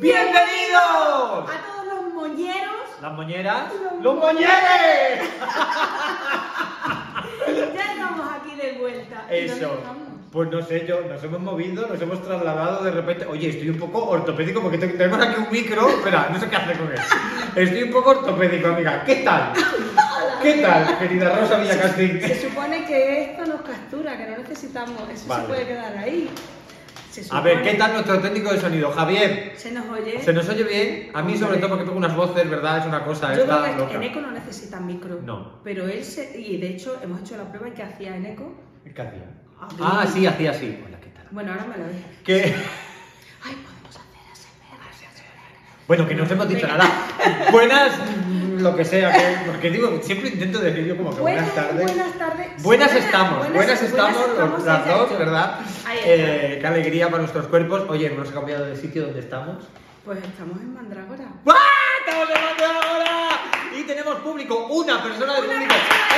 ¡Bienvenidos! A todos los moñeros. Las moñeras. Los ¡Los moñeres! Ya estamos aquí de vuelta. ¿Y dónde Eso. Pues no sé, yo nos hemos movido, nos hemos trasladado de repente. Oye, estoy un poco ortopédico porque te- tenemos aquí un micro. Espera, no sé qué hacer con él. Estoy un poco ortopédico, amiga. ¿Qué tal? ¿Qué tal, querida Rosa Villacastín? Se supone que esto nos captura, que no necesitamos. Eso Vale. se puede quedar ahí. A ver, ¿qué tal nuestro técnico de sonido? Javier, Se nos oye. ¿se nos oye bien? A mí, sobre todo, porque tengo unas voces, ¿verdad? Es una cosa Yo creo que loca. en Eco no necesita micro. No. Pero él se. Y de hecho, hemos hecho la prueba y que hacía en Eco. ¿Qué hacía? Abrir. Ah, sí, hacía así. ¿qué? Bueno, ahora me lo deja. Que... Ay, podemos hacer ASMR. Bueno, que no os hemos dicho nada. Buenas, lo que sea, que- porque digo, siempre intento decir yo como que buenas, tardes. Buenas tardes. Buenas estamos, buenas, estamos, estamos, las dos. ¿verdad? Eh, qué alegría para nuestros cuerpos. Oye, hemos cambiado de sitio donde estamos. Pues estamos en Mandrágora. ¡Ah! ¡Estamos de ahora! Y tenemos público, una persona de público,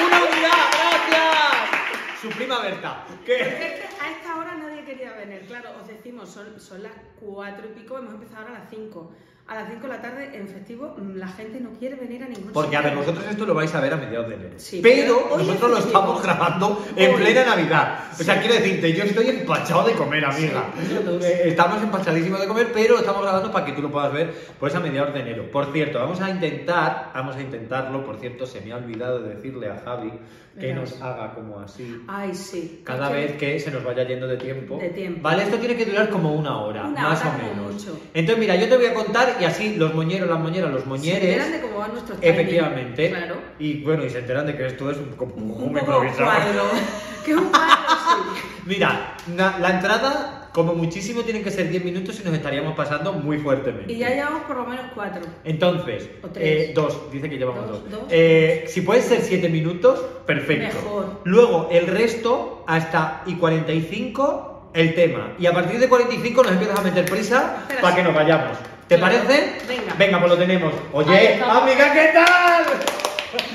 una unidad, gracias. Su prima Berta. Porque que a esta hora nadie quería venir. Claro, os decimos, son, son las 4 y pico, hemos empezado ahora a las 5. A las 5 de la tarde, en festivo, mm, la gente no quiere venir a ningún Porque, a ver, vosotros esto lo vais a ver a mediados de enero. Sí, pero pero nosotros lo es festivo. estamos grabando en Hoy. plena Navidad. O sea, quiero decirte, yo estoy empachado de comer, amiga. Sí. Eh, estamos empachadísimos de comer, pero lo estamos grabando para que tú lo puedas ver pues a mediados de enero. Por cierto, vamos a intentar, vamos a intentarlo. Por cierto, se me ha olvidado de decirle a Javi que nos haga como así. Ay, sí. Cada vez que se nos vaya yendo de tiempo. De tiempo. Vale, esto tiene que durar como una hora, Una más hora o menos. mucho. Entonces, mira, yo te voy a contar y así los moñeros, las moñeras, los Se moñeres. enteran de cómo van nuestros timings. Efectivamente. Claro. Y bueno, y se enteran de que esto es un, como un, Un poco improvisado. cuadro. que es un cuadro, sí. Mira, na- la entrada, como muchísimo, tienen que ser 10 minutos y nos estaríamos pasando muy fuertemente. Y ya llevamos por lo menos 4. Entonces, O tres. eh, dos, dice que llevamos dos. Dos, dos. Eh, si puede ser 7 minutos, perfecto. Mejor. Luego, el resto, hasta y 45, el tema. Y a partir de 45 nos empiezas a meter prisa Espera, para que nos vayamos. ¿Te Claro. parece? Venga. Venga, pues lo tenemos. Oye, amiga, ¿qué tal?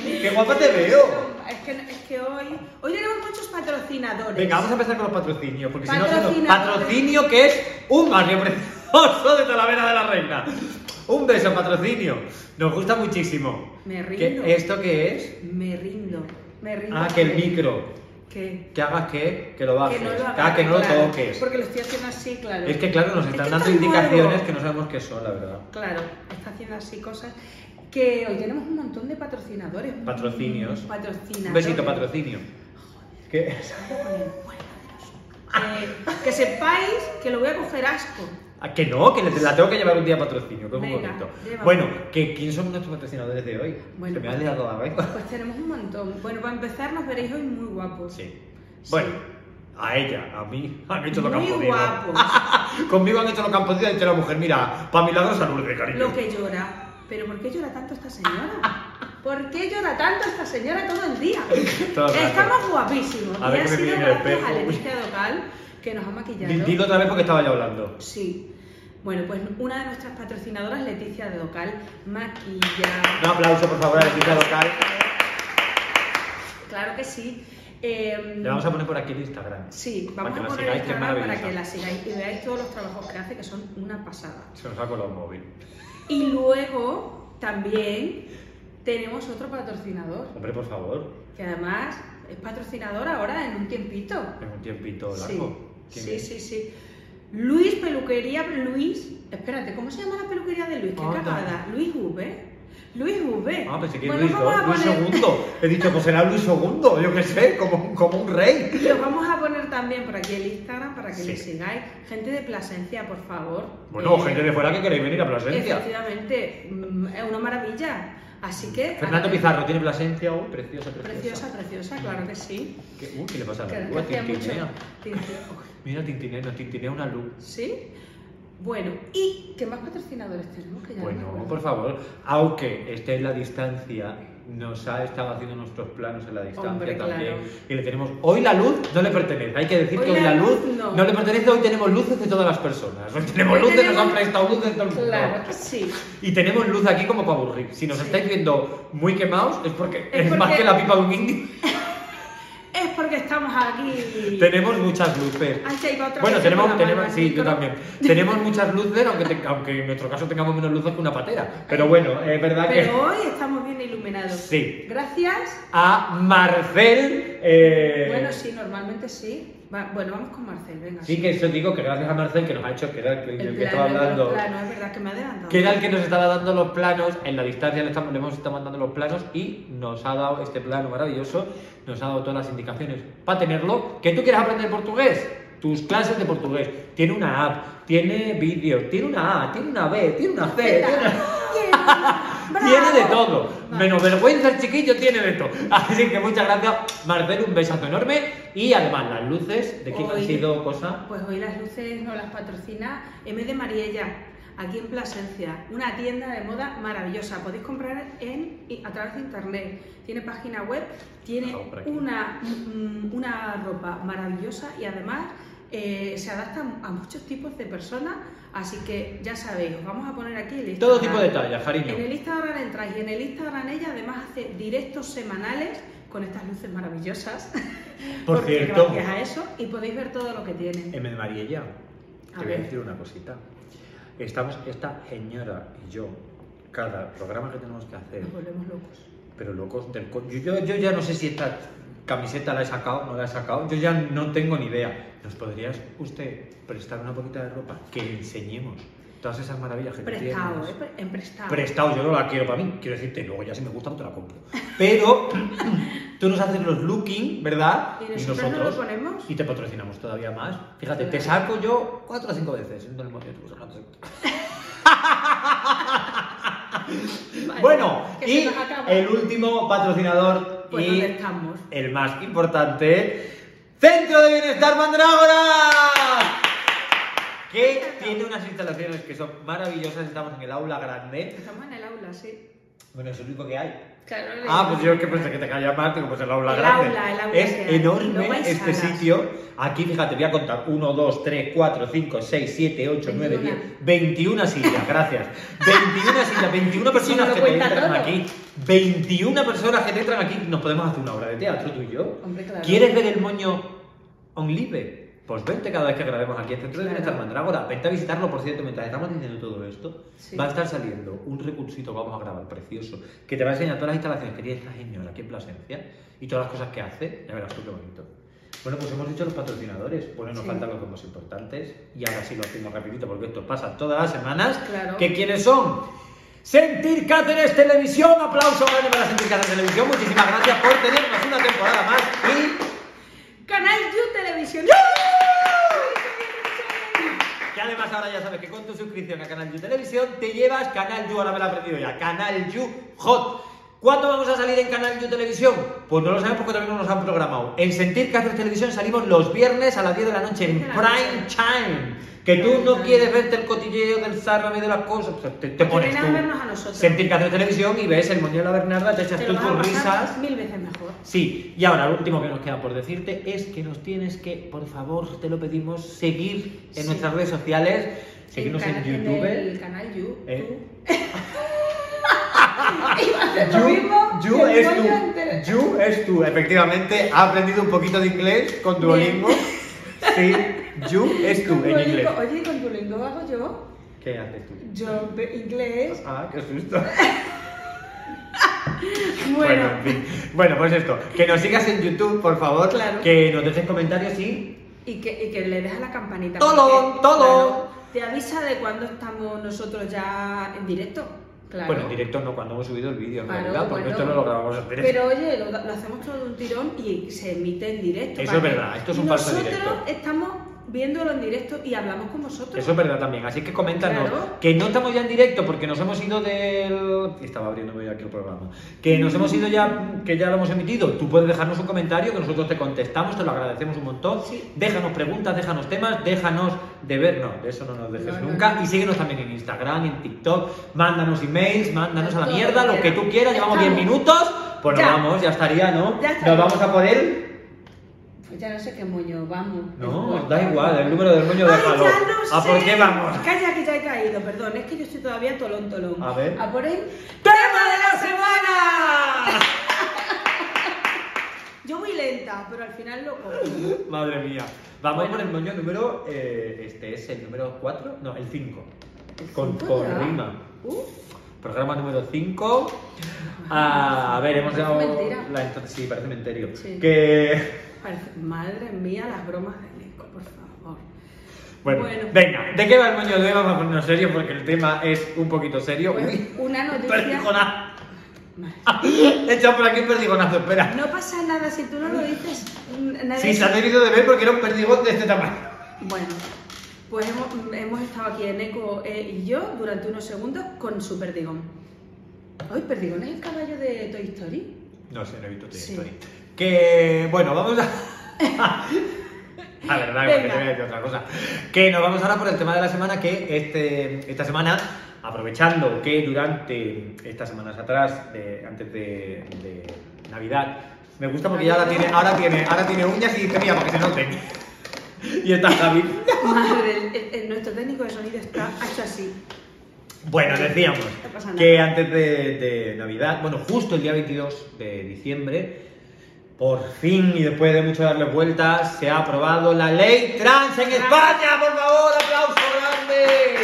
¡Qué guapa te veo! Es que, es que hoy, hoy tenemos muchos patrocinadores. Venga, vamos a empezar con los patrocinios, porque si no, patrocinio que es un barrio precioso de Talavera de la Reina. Un beso, patrocinio. Nos gusta muchísimo. Me ¿Qué- rindo. ¿Esto qué es? Me rindo. Me rindo. Ah, que el micro. Que, Que hagas qué, que lo bajes. que no lo Ah, hagas, que no claro, lo toques. Porque lo estoy haciendo así, claro. Es que claro, nos Es están que dando indicaciones nuevo. que no sabemos qué son, la verdad. Claro, está haciendo así cosas. Que hoy tenemos un montón de patrocinadores. Patrocinios. Patrocinadores. Un besito, patrocinio. ¿Qué? Eh, que sepáis que lo voy a coger asco. Ah, que no, que la tengo que llevar un día a patrocinio, que es Venga, bonito. llévame. Bueno, que ¿quién son nuestros patrocinadores de hoy? Bueno, Se me ha pues- liado la cabeza. Pues tenemos un montón. Bueno, para empezar nos veréis hoy muy guapos. Sí. Sí. Bueno, a ella, a mí, han hecho lo que han Muy guapos. Conmigo han hecho lo que han podido y ha dicho la mujer, mira, para milagro salud de cariño. Lo que llora. ¿Pero por qué llora tanto esta señora? ¿Por qué llora tanto esta señora todo el día? Todo el rato. Estamos guapísimos. A ver y ha sido el gracias a. Leticia Docal que nos ha maquillado. Di- Dilo otra vez porque estaba ya hablando. Sí. Bueno, pues una de nuestras patrocinadoras, Leticia de Docal, maquilla. Un aplauso, por favor, a Leticia Local. Claro que sí. Eh, Le vamos a poner por aquí el Instagram. Sí, vamos a poner es Instagram para que la sigáis y veáis todos los trabajos que hace, que son una pasada. Se nos ha colado el móvil. Y luego también tenemos otro patrocinador, Hombre, por favor, que además es patrocinador ahora en un tiempito. en un tiempito largo. ¿Quién sí, sí, sí. Luis Peluquería Luis. Espérate, ¿cómo se llama la peluquería de Luis? Qué Anda. cagada. Luis V. Luis V. Ah, pensé que Bueno, Luis, vamos II, a Luis poner- segundo. He dicho, pues será Luis segundo, yo qué sé, como, como un rey. Y os vamos a poner también por aquí el Instagram para que Sí. le sigáis. Gente de Plasencia, por favor. Bueno, Eh, gente de fuera que queréis venir a Plasencia. Efectivamente, mm, es una maravilla. Así que. Fernando Pizarro tiene Plasencia hoy, preciosa, preciosa. Preciosa, preciosa, claro que sí. ¿Qué, uh, ¿qué le pasa a la mucho. Tintinea. tintineo. Mira, tintinea, tintinea una luz. ¿Sí? Bueno, ¿y qué más patrocinadores tenemos? Que ya no Bueno, por favor, aunque esté en la distancia, nos ha estado haciendo nuestros planos en la distancia Hombre, también. claro. Y le tenemos. Hoy la luz no le pertenece. Hay que decir Hoy que hoy la luz luz no. le pertenece. Hoy tenemos luces de todas las personas. Hoy tenemos Hoy luces, nos han prestado luces de todo el mundo. Claro que sí. Y tenemos luz aquí como para aburrir. Si nos Sí. estáis viendo muy quemados, es porque Es es, más que la pipa de un indio. Es porque estamos aquí. Tenemos muchas luces. Iba otra Bueno, tenemos, mano tenemos sí, yo también. Tenemos muchas luces, aunque, te- aunque en nuestro caso tengamos menos luces que una patera. Pero bueno, es verdad que Pero hoy estamos bien iluminados. Sí. Gracias. a Marcel. eh, Bueno, sí, normalmente sí. Va- bueno, vamos con Marcel, venga. Sí, que eso digo que gracias a Marcel que nos ha hecho, que era el que, El el que estaba hablando. planos, es verdad que me ha adelantado. Que era el que nos estaba dando los planos, en la distancia le, estamos, le hemos estado mandando los planos y nos ha dado este plano maravilloso, nos ha dado todas las indicaciones para tenerlo. ¿Que tú quieres aprender portugués? Tus clases de portugués. Tiene una app, tiene vídeos, tiene una A, tiene una B, tiene una C, tiene, Bravo. Tiene de todo. Vale. Menos vergüenza el chiquillo tiene de todo. Así que muchas gracias, Marcelo, un besazo enorme. Y además las luces, ¿de quién han sido cosa? Pues hoy las luces nos las patrocina M de Mariella, aquí en Plasencia, una tienda de moda maravillosa. Podéis comprar en, a través de internet. Tiene página web, tiene una, mm, una ropa maravillosa y además eh, se adapta a muchos tipos de personas. Así que ya sabéis, os vamos a poner aquí el Todo Instagram. tipo de tallas, cariño. En el Instagram entráis y en el Instagram ella además hace directos semanales con estas luces maravillosas. Por cierto. Gracias a eso y podéis ver todo lo que tiene. M de Mariella, A te voy a decir una cosita. Estamos, esta señora y yo, cada programa que tenemos que hacer, Nos volvemos locos. pero locos del yo, yo, yo ya no sé si esta camiseta la he sacado no la he sacado, yo ya no tengo ni idea. ¿Nos podrías usted prestar una poquita de ropa que enseñemos todas esas maravillas que Prestado, tienes? ¿eh? En prestado. Prestado, yo no la quiero para mí, quiero decirte, luego ya si me gusta no te la compro. Pero tú nos haces los looking, ¿verdad? ¿Y nosotros no lo ponemos? Y te patrocinamos todavía más. Fíjate, te saco yo cuatro o cinco veces. el Bueno, y el último patrocinador Pues y ¿dónde estamos? el más importante, Centro de Bienestar Mandrágora. Que tiene unas instalaciones que son maravillosas. Estamos en el aula grande. Estamos en el aula, sí. Bueno, es lo único que hay. Claro, Ah, pues yo que pensé que te caía más, digo, pues el aula El grande. aula, el aula es que enorme hay este salas. sitio. Aquí, fíjate, voy a contar. 1, 2, 3, 4, 5, 6, 7, 8, 9, 10. 21. 21 sillas, gracias. 21 sillas, 21 personas que te entran todo. aquí. 21 personas que te entran aquí. Nos podemos hacer una obra de teatro, tú y yo. Hombre, claro. ¿Quieres ver el moño on live? Pues vente cada vez que grabemos aquí en Centro de. Bienestar Mandrágora. Vente a visitarlo, por cierto, mientras estamos diciendo todo esto. Sí. Va a estar saliendo un recursito que vamos a grabar precioso que te va a enseñar todas las instalaciones que tiene esta señora aquí en Plasencia y todas las cosas que hace. Ya verás tú qué bonito. Bueno, pues hemos dicho los patrocinadores. Bueno, nos Sí. faltan los más importantes y ahora sí lo hacemos rapidito porque esto pasa todas las semanas. Claro. ¿Que quiénes son? Sentir Cáceres Televisión. Aplauso grande para Sentir Cáceres Televisión. Muchísimas gracias por tenernos una temporada más y Canal You Televisión. Además ahora ya sabes que con tu suscripción a Canal You Televisión te llevas Canal You, ahora me lo he aprendido ya, Canal You Hot. ¿Cuándo vamos a salir en Canal You Televisión? Pues no lo sabemos porque todavía no nos han programado. En Sentir Cáceres Televisión salimos los viernes a las 10 de la noche en Prime. Time. Que tú no quieres verte el cotilleo del Sálvame de las cosas, te, te Pues pones ven a tú. vernos a nosotros. Sentir Cáceres Televisión y ves el Moño de la Bernarda, te echas tú tus risas. mil veces mejor. Sí, y ahora lo último que nos queda por decirte es que nos tienes que, por favor, te lo pedimos, seguir en Sí. nuestras redes sociales, seguirnos en, YouTube. el canal You. Eh. Iba a hacer lo mismo You, you que el es tú, entero. you es tú, efectivamente, ha aprendido un poquito de inglés con Duolingo. Sí, you es tú en inglés. Oye, ¿y con Duolingo hago yo? ¿Qué haces tú? Yo de inglés. Ah, qué susto. Bueno, en fin. Bueno, pues esto, que nos sigas en YouTube, por favor, Claro. que nos dejes comentarios y y, que, y que le dejas la campanita. Todo, porque, todo. claro, te avisa de cuando estamos nosotros ya en directo. Claro. Bueno, en directo no, cuando hemos subido el vídeo, en Claro, realidad, porque bueno. esto no lo grabamos en directo. Pero oye, lo, lo hacemos todo de un tirón y se emite en directo. Eso es verdad, esto es un falso Nosotros directo. estamos viéndolo en directo y hablamos con vosotros. Eso es verdad también, así que coméntanos Claro. que no estamos ya en directo porque nos hemos ido del... Estaba abriéndome ya aquí el programa. Que nos hemos ido ya, que ya lo hemos emitido. Tú puedes dejarnos un comentario que nosotros te contestamos, te lo agradecemos un montón. Sí. Déjanos preguntas, déjanos temas, déjanos de ver, no, de eso no nos dejes No, no, nunca. no. Y síguenos también en Instagram, en TikTok, mándanos emails, mándanos a la mierda, lo que tú quieras, llevamos 10 Estamos. minutos. Pues nos vamos, ya estaría, ¿no? Ya. Nos vamos a por él. Pues ya no sé qué moño, vamos. No, da igual, el número del moño Ay, déjalo. ¿A por qué vamos? Calla que ya he caído, perdón, es que yo estoy todavía tolón tolón. A ver. A por él. ¡Tema de la semana! Yo voy lenta, pero al final lo cojo. Madre mía. Vamos Bueno. por el moño número. eh, este es el número 4, no, el 5. Con, con rima. Uh, Programa número 5. a ver, hemos dado. mentira. La, sí, parece menterio. Sí. Que. Madre mía, las bromas de Nico, por favor. Bueno, Bueno. venga, ¿de qué va el moño de? Vamos a ponernos serio porque el tema es un poquito serio. Pues, Uy, una noticia. perdigonazo. Echado por aquí un perdigonazo, espera. No pasa nada si tú no lo dices. nadie Sí, se ha debido de ver porque era un perdigón de este tamaño. Bueno, pues hemos, hemos estado aquí en Eco eh, y yo durante unos segundos con su perdigón. Hoy perdigón es el caballo de Toy Story. No sé, no he visto Toy Sí. Story. Que, bueno, vamos a... A ver, dale, porque Venga. te voy a decir otra cosa. Que nos vamos ahora por el tema de la semana que este, esta semana, aprovechando que durante estas semanas atrás, de- antes de, de Navidad, me gusta porque ya ahora tiene, ahora tiene, ahora tiene uñas y dice, mira, para que se noten. Y está Javi. Madre, el- el- nuestro técnico de sonido está hecho así. Bueno, decíamos No que antes de, de Navidad, bueno, justo el día 22 de diciembre, por fin y después de mucho darle vueltas, se ha aprobado la ley trans en España. Por favor, aplauso grande.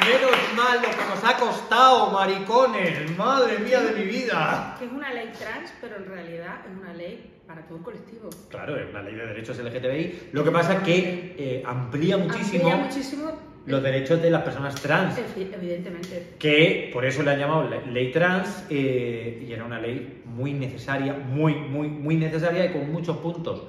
Menos mal lo que nos ha costado, maricones. Madre mía de mi vida. Que es una ley trans, pero en realidad es una ley para todo el colectivo. Claro, es la ley de derechos LGTBI. Lo que pasa es que eh, amplía muchísimo Amplía muchísimo. Los derechos de las personas trans. Evi- Evidentemente. que por eso le han llamado le- ley trans eh, y era una ley muy necesaria, muy, muy, muy necesaria y con muchos puntos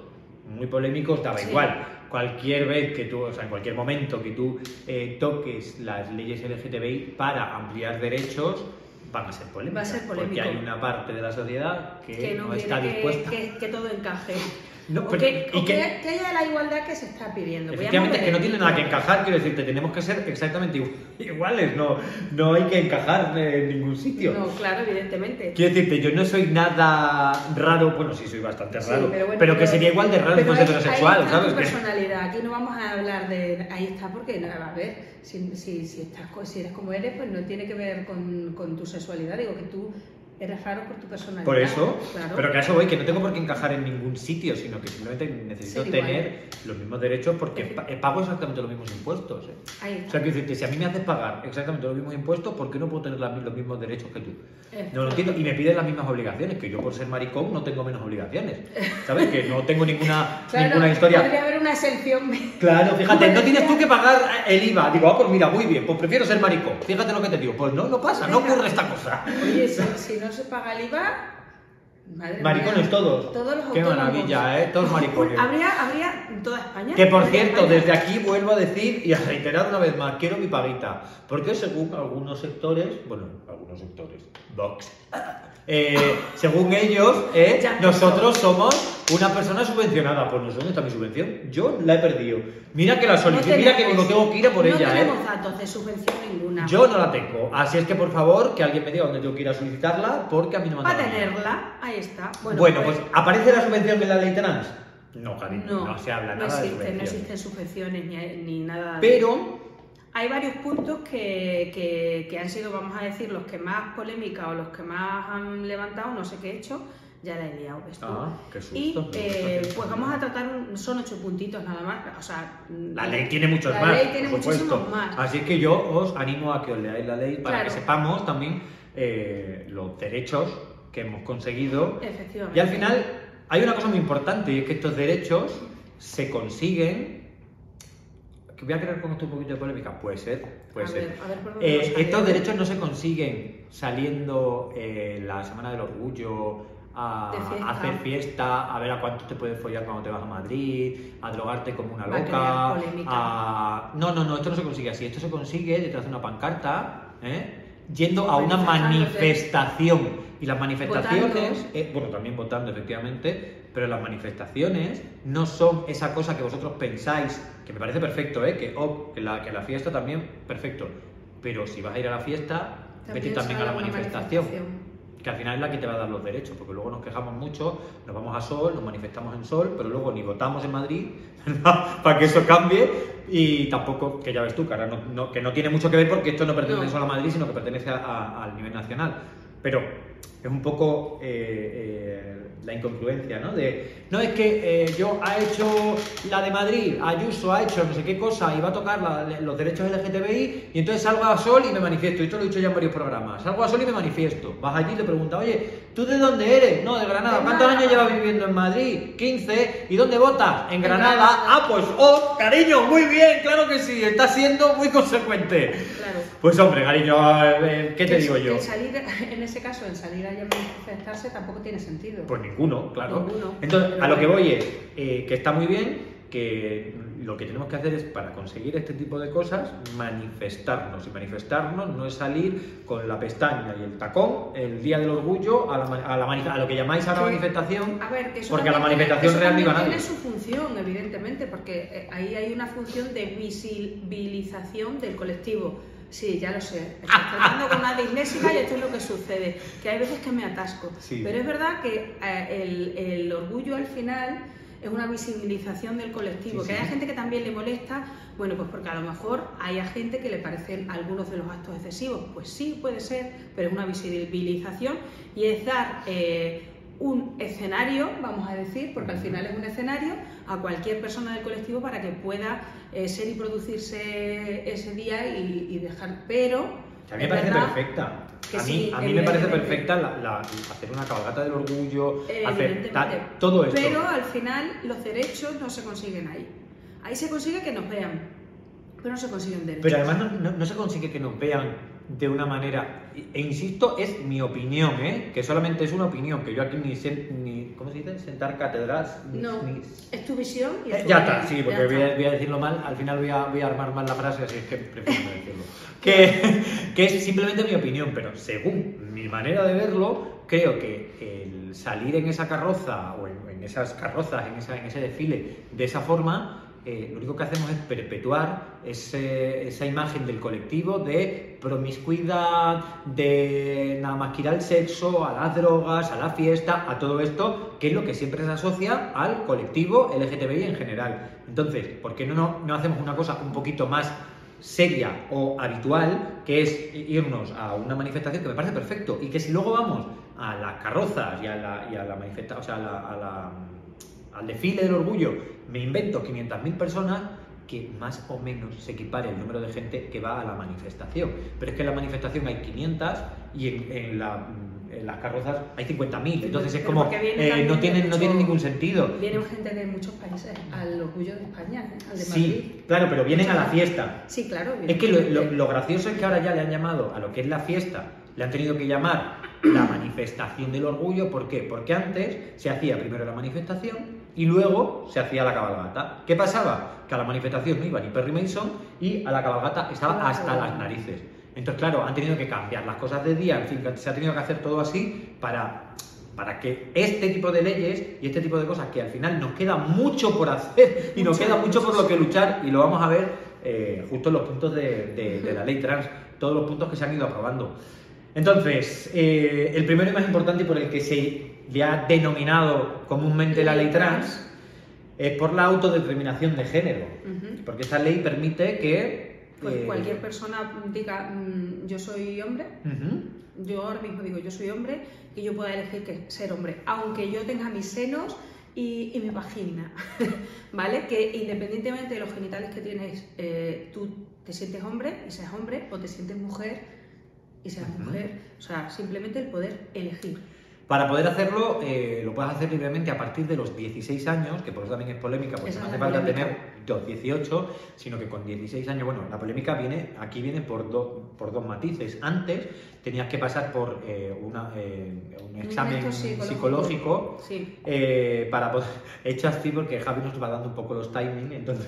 muy polémicos, daba Sí. igual. Cualquier vez que tú, o sea, en cualquier momento que tú eh, toques las leyes LGTBI para ampliar derechos, van a ser polémicas. Va a ser Porque polémico. hay una parte de la sociedad que, Que no, no, está que, dispuesta. que- que todo encaje. No, pero- que, y que- que- que haya la igualdad que se está pidiendo. Efectivamente, mover que no tiene nada que encajar, quiero decirte, tenemos que ser exactamente igu- iguales, no, no hay que encajar en ningún sitio. No, claro, evidentemente. Quiero decirte, yo no soy nada raro, bueno, sí soy bastante Sí, raro, pero, bueno, pero que sería igual de raro fuese ahí- heterosexual, ¿sabes? Tu Que- personalidad, aquí no vamos a hablar de. Ahí está, porque, no, a ver, si, si, si, estás, si eres como eres, pues no tiene que ver con, con tu sexualidad. Digo que tú eres raro por tu personalidad. Por eso, claro. pero que a eso voy, que no tengo por qué encajar en ningún sitio, sino que simplemente necesito tener los mismos derechos porque pago exactamente los mismos impuestos. ¿eh? Ahí O sea, decirte, si a mí me haces pagar exactamente los mismos impuestos, ¿por qué no puedo tener los mismos derechos que tú? No lo entiendo. Y me piden las mismas obligaciones, que yo por ser maricón no tengo menos obligaciones. ¿Sabes? Que no tengo ninguna, Claro, ninguna historia. Podría haber una excepción. Claro, fíjate, no tienes tú que pagar el IVA. Digo, ah, pues mira, muy bien, pues prefiero ser maricón. Fíjate lo que te digo. Pues no, no pasa, no ocurre esta cosa. Oye, si, si no se paga el IVA. Madre Maricones mía, todos. Todos los Qué maravilla, ¿eh? Todos maricones. Habría, habría en toda España. Que por cierto, España. desde aquí vuelvo a decir y a reiterar una vez más, quiero mi paguita. Porque según algunos sectores, bueno, algunos sectores, Vox, eh, según ellos, eh, nosotros somos una persona subvencionada. Pues no sé dónde está mi subvención. Yo la he perdido. Mira que la No solicité, mira que no tengo que ir a por no ella, ¿eh? tenemos datos de subvención ninguna. Yo no la tengo. Así es que por favor, que alguien me diga dónde tengo que ir a solicitarla, porque a mí no me han dado nada. tenerla, ahí está. Bueno, Bueno, pues ¿aparece la subvención en la ley trans? No, cariño, no, no, se habla no nada de existen, no subvenciones. existen subvenciones ni, ni nada. de- Pero Hay varios puntos que, que- que han sido, vamos a decir, los que más polémica o los que más han levantado, no sé qué he hecho, ya la he liado, ¿ves tú? Ah, qué susto, y eh, pues vamos a tratar, un- son ocho puntitos nada más, o sea... La ley tiene muchos la más, ley tiene por supuesto. muchísimos más. Así que yo os animo a que os leáis la ley para Claro. que sepamos también eh, los derechos que hemos conseguido. Efectivamente. Y al final hay una cosa muy importante y es que estos derechos se consiguen. que Voy a crear con esto un poquito de polémica, puede ser, puede a ser. ver, a ver por dónde Eh, estos derechos no se consiguen saliendo eh, la Semana del Orgullo a, fiesta. a hacer fiesta, a ver a cuánto te puedes follar cuando te vas a Madrid, a drogarte como una loca. a- No, no, no, esto no se consigue así. Esto se consigue detrás de una pancarta, ¿eh? yendo a una manifestación. Y las manifestaciones, eh, bueno, también votando efectivamente, pero las manifestaciones no son esa cosa que vosotros pensáis, que me parece perfecto, ¿eh? que, oh, que, la, que la fiesta también, perfecto. Pero si vas a ir a la fiesta, vete también a la manifestación, manifestación. que al final es la que te va a dar los derechos, porque luego nos quejamos mucho, nos vamos a Sol, nos manifestamos en Sol, pero luego ni votamos en Madrid para que eso cambie y tampoco, que ya ves tú, que, ahora no, no- que no tiene mucho que ver porque esto no pertenece No. solo a Madrid, sino que pertenece al nivel nacional. Pero es un poco eh, eh, la incongruencia, ¿no? De, no es que eh, yo ha hecho la de Madrid, Ayuso ha hecho no sé qué cosa y va a tocar la- los derechos LGTBI y entonces salgo a Sol y me manifiesto. Y esto lo he dicho ya en varios programas. Salgo a Sol y me manifiesto. Vas allí y le preguntas, oye, ¿tú de dónde eres? No, de Granada. ¿Cuántos años llevas viviendo en Madrid? 15. ¿Y dónde votas? En Granada. Ah, pues, oh, cariño, muy bien, claro que sí, estás siendo muy consecuente. Claro. Pues hombre, cariño, ¿qué te Que- digo yo? que salir, en ese caso, el salir a manifestarse tampoco tiene sentido. Pues ninguno, claro. Ninguno. Entonces, a lo que voy es eh, que está muy bien, que lo que tenemos que hacer es, para conseguir este tipo de cosas, manifestarnos. Y manifestarnos no es salir con la pestaña y el tacón el día del orgullo a, la, a, la a lo que llamáis ahora Sí. manifestación. A ver, que eso Porque a la tiene- manifestación real no iba nadie. Tiene su función, evidentemente, porque eh, ahí hay una función de visibilización del colectivo. Sí, ya lo sé. Estoy tratando con una disléxica y esto es lo que sucede, que hay veces que me atasco. Sí. Pero es verdad que eh, el, el orgullo al final es una visibilización del colectivo. Sí, que sí. haya gente que también le molesta, bueno, pues porque a lo mejor hay a gente que le parecen algunos de los actos excesivos. Pues sí, puede ser, pero es una visibilización y es dar eh, un escenario, vamos a decir, porque al final es un escenario, a cualquier persona del colectivo para que pueda eh, ser y producirse ese día y, y dejar. Pero. Que a mí me parece perfecta. que a mí, sí, a mí me parece perfecta la- la- hacer una cabalgata del orgullo, hacer todo esto. Pero al final los derechos no se consiguen ahí. Ahí se consigue que nos vean, pero no se consiguen derechos. Pero además no, no- no se consigue que nos vean de una manera, e insisto, es mi opinión, ¿eh? que solamente es una opinión, que yo aquí ni, sen- ni ¿cómo se dice? Sentar cátedras. No, ni- es tu visión y es Eh, tu ya opinión, está, sí, porque voy a, voy a decirlo mal, al final voy a, voy a armar mal la frase, así es que prefiero no decirlo. Que, que es simplemente mi opinión, pero según mi manera de verlo, creo que el salir en esa carroza o en, en esas carrozas, en, esa- en ese desfile, de esa forma, eh, lo único que hacemos es perpetuar esa imagen del colectivo de promiscuidad, de nada más que ir al sexo, a las drogas, a la fiesta, a todo esto, que es lo que siempre se asocia al colectivo LGTBI en general. Entonces, ¿por qué no, no, no hacemos una cosa un poquito más seria o habitual, que es irnos a una manifestación que me parece perfecto y que si luego vamos a las carrozas y a la, y a la manifesta- o sea, a a la- al desfile del orgullo, me invento 500.000 personas que más o menos se equipare el número de gente que va a la manifestación. Pero es que en la manifestación hay 500 y en, en la- en las carrozas hay 50.000. Entonces es Pero como, eh, no, de tiene, no mucho- tiene ningún sentido. Vienen gente de muchos países al orgullo de España, ¿eh? al de Madrid. Sí, claro, pero vienen a la fiesta. Sí, claro. Es que lo, lo gracioso es que ahora ya le han llamado a lo que es la fiesta, le han tenido que llamar la manifestación del orgullo. ¿Por qué? Porque antes se hacía primero la manifestación y luego se hacía la cabalgata. ¿Qué pasaba? Que a la manifestación no iba ni Perry Mason y a la cabalgata estaba hasta las narices. Entonces, claro, han tenido que cambiar las cosas de día, en fin, se ha tenido que hacer todo así para, para que este tipo de leyes y este tipo de cosas que al final nos queda mucho por hacer y nos Mucho, queda mucho por lo que luchar y lo vamos a ver eh, justo en los puntos de, de- de la ley trans, todos los puntos que se han ido aprobando. Entonces, eh, el primero y más importante por el que se le ha denominado comúnmente la ley trans es por la autodeterminación de género, porque esta ley permite que... Pues eh, cualquier persona diga, mm, yo soy hombre, yo ahora mismo digo, yo soy hombre, y yo pueda elegir que ser hombre, aunque yo tenga mis senos y, y mi vagina, ¿vale? Que independientemente de los genitales que tienes, eh, tú te sientes hombre y seas hombre, o te sientes mujer y seas mujer. O sea, simplemente el poder elegir. Para poder hacerlo, eh, lo puedes hacer libremente a partir de los 16 años, que por eso también es polémica, porque Esa no hace falta tener los 18, sino que con 16 años, bueno, la polémica viene, aquí viene por, do- por dos matices. Antes tenías que pasar por eh, una, eh, un examen esto psicológico, Sí. eh, para poder... Así porque Javi nos va dando un poco los timings, entonces...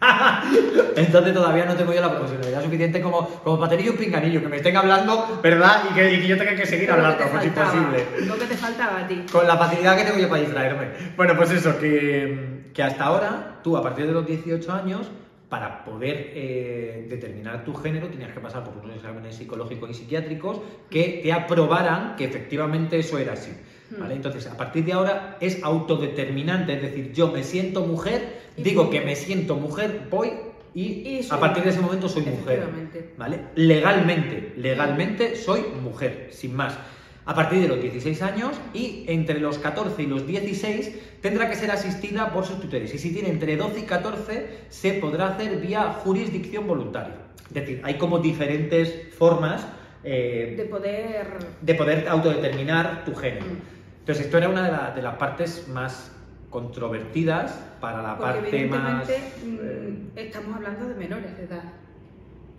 Entonces todavía no tengo yo la profesionalidad suficiente como, como para tener un pinganillo, que me estén hablando, ¿verdad? Y que, y que yo tenga que seguir Lo hablando, pues faltaba, imposible. Lo que te faltaba a ti. Con la facilidad que tengo yo para distraerme. Bueno, pues eso, que, que hasta ahora, tú a partir de los 18 años, para poder eh, determinar tu género, tenías que pasar por unos exámenes psicológicos y psiquiátricos que te aprobaran que efectivamente eso era así. ¿Vale? Entonces, a partir de ahora es autodeterminante, es decir, yo me siento mujer, digo que me siento mujer, voy y, Y soy a partir de ese momento soy mujer. ¿Vale? Legalmente, legalmente soy mujer, sin más. a partir de los 16 años y entre los 14 y los 16 tendrá que ser asistida por sus tutores. Y si tiene entre 12 y 14 se podrá hacer vía jurisdicción voluntaria. Es decir, hay como diferentes formas eh, De poder... de poder autodeterminar tu género. Mm. Entonces, esto era una de, la- de las partes más controvertidas para la Porque parte más... evidentemente eh, mm, estamos hablando de menores de edad.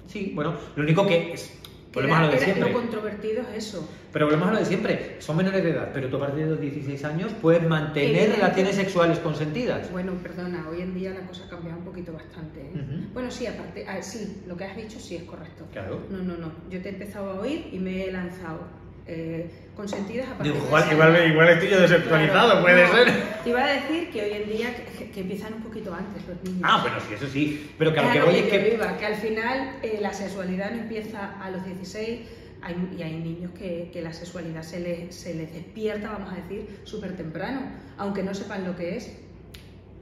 sí, bueno, lo único que es... Volvemos a lo de siempre. lo controvertido es eso. Pero volvemos a lo de siempre. Son menores de edad, pero tú a partir de los 16 años puedes mantener Evidente. relaciones sexuales consentidas. Bueno, perdona, hoy en día la cosa ha cambiado un poquito bastante. ¿eh? Ujú. Bueno, sí, aparte, ah, sí, lo que has dicho sí es correcto. Claro. No, no, no. Yo te he empezado a oír y me he lanzado. Eh, consentidas a partir Digo, de igual, igual, igual estoy yo desactualizado, Claro, puede no, ser. Te iba a decir que hoy en día que, que empiezan un poquito antes los niños. Ah, bueno, sí, eso sí. Pero que a lo que voy es que... iba, que al final eh, la sexualidad no empieza a los 16 hay- y hay niños que, que la sexualidad se les, se les despierta, vamos a decir, súper temprano, aunque no sepan lo que es.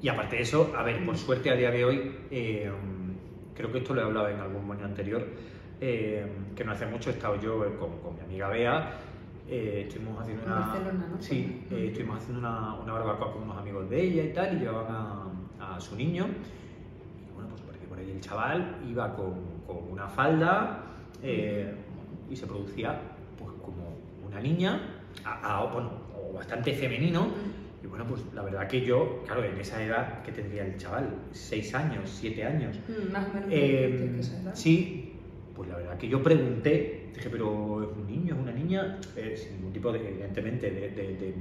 Y aparte de eso, a ver, por suerte a día de hoy, eh, creo que esto lo he hablado en algún año anterior, eh, que no hace mucho he estado yo eh, con, con mi amiga Bea, eh, estuvimos haciendo En una... Barcelona, ¿no? Sí, eh, estuvimos haciendo una, una barbacoa con unos amigos de ella y tal, y llevaban a, a su niño. Y bueno, pues parece que por ahí el chaval iba con, con una falda eh, y se producía pues como una niña, a- a- bueno, o bastante femenino, y bueno, pues la verdad que yo, claro, en esa edad que tendría el chaval, 6 años, 7 años, Mm, Más o menos. que esa edad. sí, pues la verdad que yo pregunté, dije, pero ¿es un niño, es una niña? Eh, sin ningún tipo, de, evidentemente, de, de- de,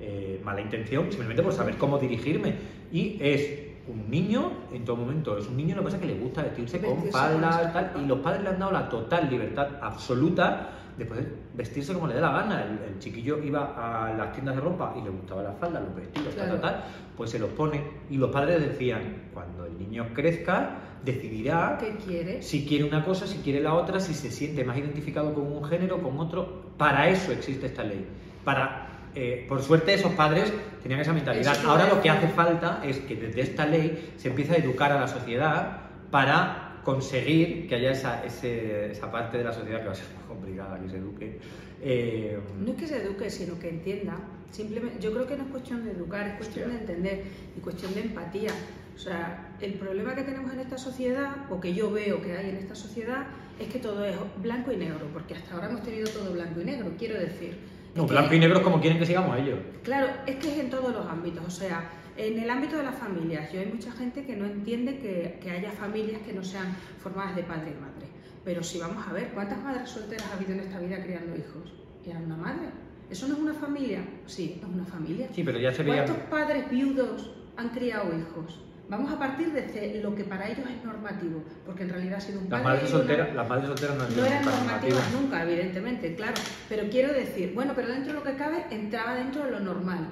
eh, mala intención, simplemente por saber cómo dirigirme. Y es un niño, en todo momento, es un niño, lo que pasa es que le gusta vestirse, con Vestirse falda con y tal, y los padres le han dado la total libertad absoluta de poder vestirse como le dé la gana. El, el chiquillo iba a las tiendas de ropa y le gustaba la falda, los vestidos, tal, Claro. tal, tal, pues se los pone. Y los padres decían, cuando el niño crezca, decidirá ¿Qué quiere? si quiere una cosa, si quiere la otra, si se siente más identificado con un género, con otro. Para eso existe esta ley. Para, eh, por suerte, esos padres tenían esa mentalidad. Eso Ahora lo que hace falta es que desde esta ley se empiece a educar a la sociedad para conseguir que haya esa, ese- esa parte de la sociedad que va a ser muy complicada, que se eduque. Eh, No es que se eduque, sino que entienda. Simplemente, yo creo que no es cuestión de educar, es cuestión de entender y cuestión de empatía. O sea, el problema que tenemos en esta sociedad, o que yo veo que hay en esta sociedad, es que todo es blanco y negro, porque hasta ahora hemos tenido todo blanco y negro, quiero decir. no, que- blanco y negro es como quieren que sigamos ellos. Claro, es que es en todos los ámbitos. O sea, en el ámbito de las familias, yo hay mucha gente que no entiende que, que haya familias que no sean formadas de padre y madre. Pero si vamos a ver, ¿cuántas madres solteras ha habido en esta vida criando hijos? Y era una madre. ¿Eso no es una familia? Sí, es una familia. Sí, pero ya se veía... ¿Cuántos padres viudos han criado hijos? Vamos a partir desde lo que para ellos es normativo, porque en realidad ha sido un Las padre madres, y una- solteras, las madres solteras no, no eran normativas. nunca, evidentemente, claro. Pero quiero decir, bueno, pero dentro de lo que cabe entraba dentro de lo normal.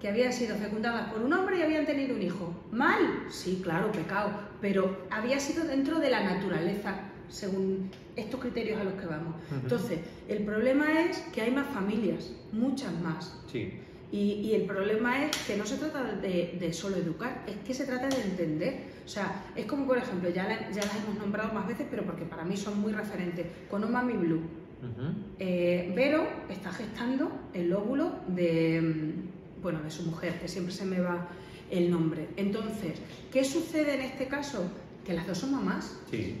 Que habían sido fecundadas por un hombre y habían tenido un hijo. ¿Mal? Sí, claro, pecado. Pero había sido dentro de la naturaleza, según estos criterios a los que vamos. Ujú. Entonces, el problema es que hay más familias, muchas más. Sí. Y, y el problema es que no se trata de, de solo educar, es que se trata de entender. O sea, es como, por ejemplo, ya, la- ya las hemos nombrado más veces, pero porque para mí son muy referentes. Con Oh Mami Blue, Ujú. eh, Vero está gestando el óvulo de, bueno, de su mujer, que siempre se me va el nombre. Entonces, ¿qué sucede en este caso? Que las dos son mamás. Sí.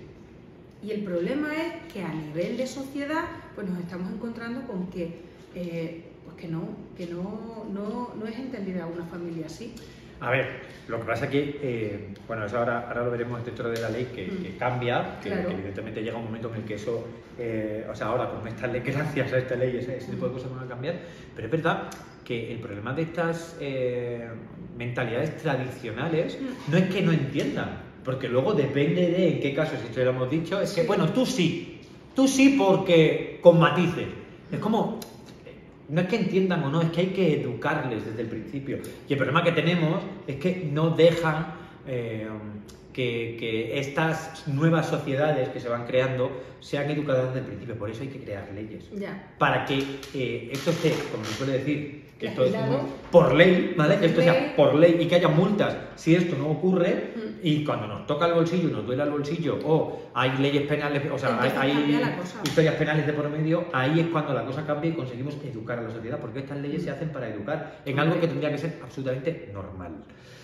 Y el problema es que a nivel de sociedad, pues nos estamos encontrando con que, eh, pues que no, que no, no, no es entendida una familia así. A ver, lo que pasa que, eh, bueno, eso ahora, ahora lo veremos dentro de la ley que, Mm. que cambia, que, Claro. que evidentemente llega un momento en el que eso, eh, o sea, ahora con esta ley, gracias a esta ley, ese, ese tipo de cosas van a cambiar, pero es verdad que el problema de estas eh, mentalidades tradicionales Mm. no es que no entiendan, porque luego depende de en qué caso, si esto ya lo hemos dicho, es que, bueno, tú sí, tú sí porque con matices. Es como, no es que entiendan o no, es que hay que educarles desde el principio. Y el problema que tenemos es que no dejan eh, que, que estas nuevas sociedades que se van creando sean educadas desde el principio. Por eso hay que crear leyes. Ya. Para que eh, esto esté, como se suele decir, por ley, ¿vale? Que esto sea por ley y que haya multas si esto no ocurre Mm. y cuando nos toca el bolsillo y nos duele el bolsillo o hay leyes penales, o sea, hay, Entonces historias penales de por medio, ahí es cuando la cosa cambia y conseguimos educar a la sociedad, porque estas leyes se hacen para educar en algo que tendría que ser absolutamente normal.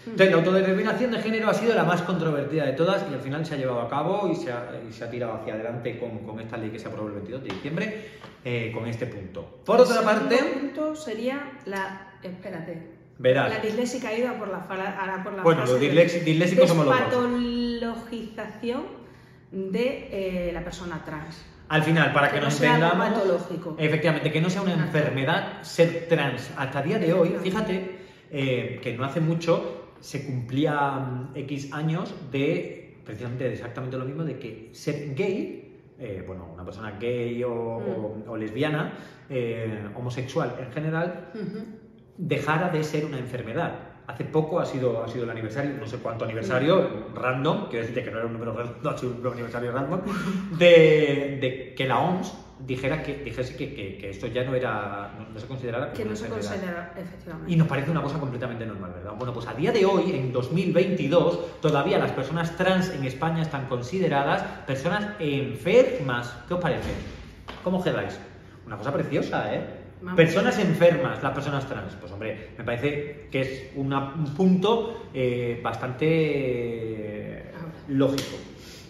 Entonces, la autodeterminación de género ha sido la más controvertida de todas y al final se ha llevado a cabo y se ha, y se ha tirado hacia adelante con, con esta ley que se aprobó el 22 de diciembre, eh, con este punto. Por otra El parte, segundo punto sería la. Espérate. verás. La disléxica iba por la, ahora por la Bueno, los disléxicos somos los dos. Despatologización de eh, la persona trans. Al final, para que, Que no nos sea algo entendamos, patológico. efectivamente, que no sea una enfermedad ser trans. Hasta el día de hoy, fíjate eh, que no hace mucho se cumplía mm, X años de precisamente exactamente lo mismo, de que ser gay, eh, bueno, una persona gay o, o- o lesbiana, eh, homosexual en general, dejara de ser una enfermedad. Hace poco ha sido, ha sido el aniversario, no sé cuánto aniversario, random, quiero decirte que no era un número random, ha sido un aniversario random, de, de que la OMS dijera que, dijese que, que- que esto ya no era, no, no se considerara como Que una no se considera, efectivamente. Y nos parece una cosa completamente normal, ¿verdad? Bueno, pues a día de hoy, en 2022, todavía las personas trans en España están consideradas personas enfermas. ¿Qué os parece? ¿Cómo quedáis? Una cosa preciosa, ¿eh? Vamos. Personas enfermas, las personas trans. Pues hombre, me parece que es una- un punto eh, bastante eh, lógico es-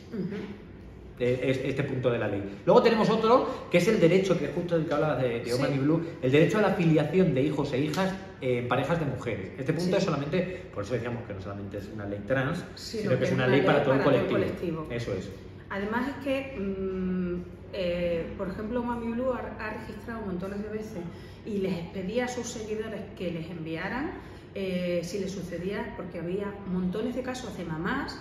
este punto de la ley. Luego tenemos otro, que es el derecho, que es justo el que hablaba de, de Oman Sí. y Blue, el derecho a la filiación de hijos e hijas en parejas de mujeres. Este punto Sí. es solamente, por eso decíamos que no solamente es una ley trans, Sino sino que es una ley para todo el para todo el colectivo. colectivo. Eso es. Además es que, mm, eh, por ejemplo, Mami Blue ha, ha registrado montones de veces y les pedía a sus seguidores que les enviaran eh, si les sucedía, porque había montones de casos de mamás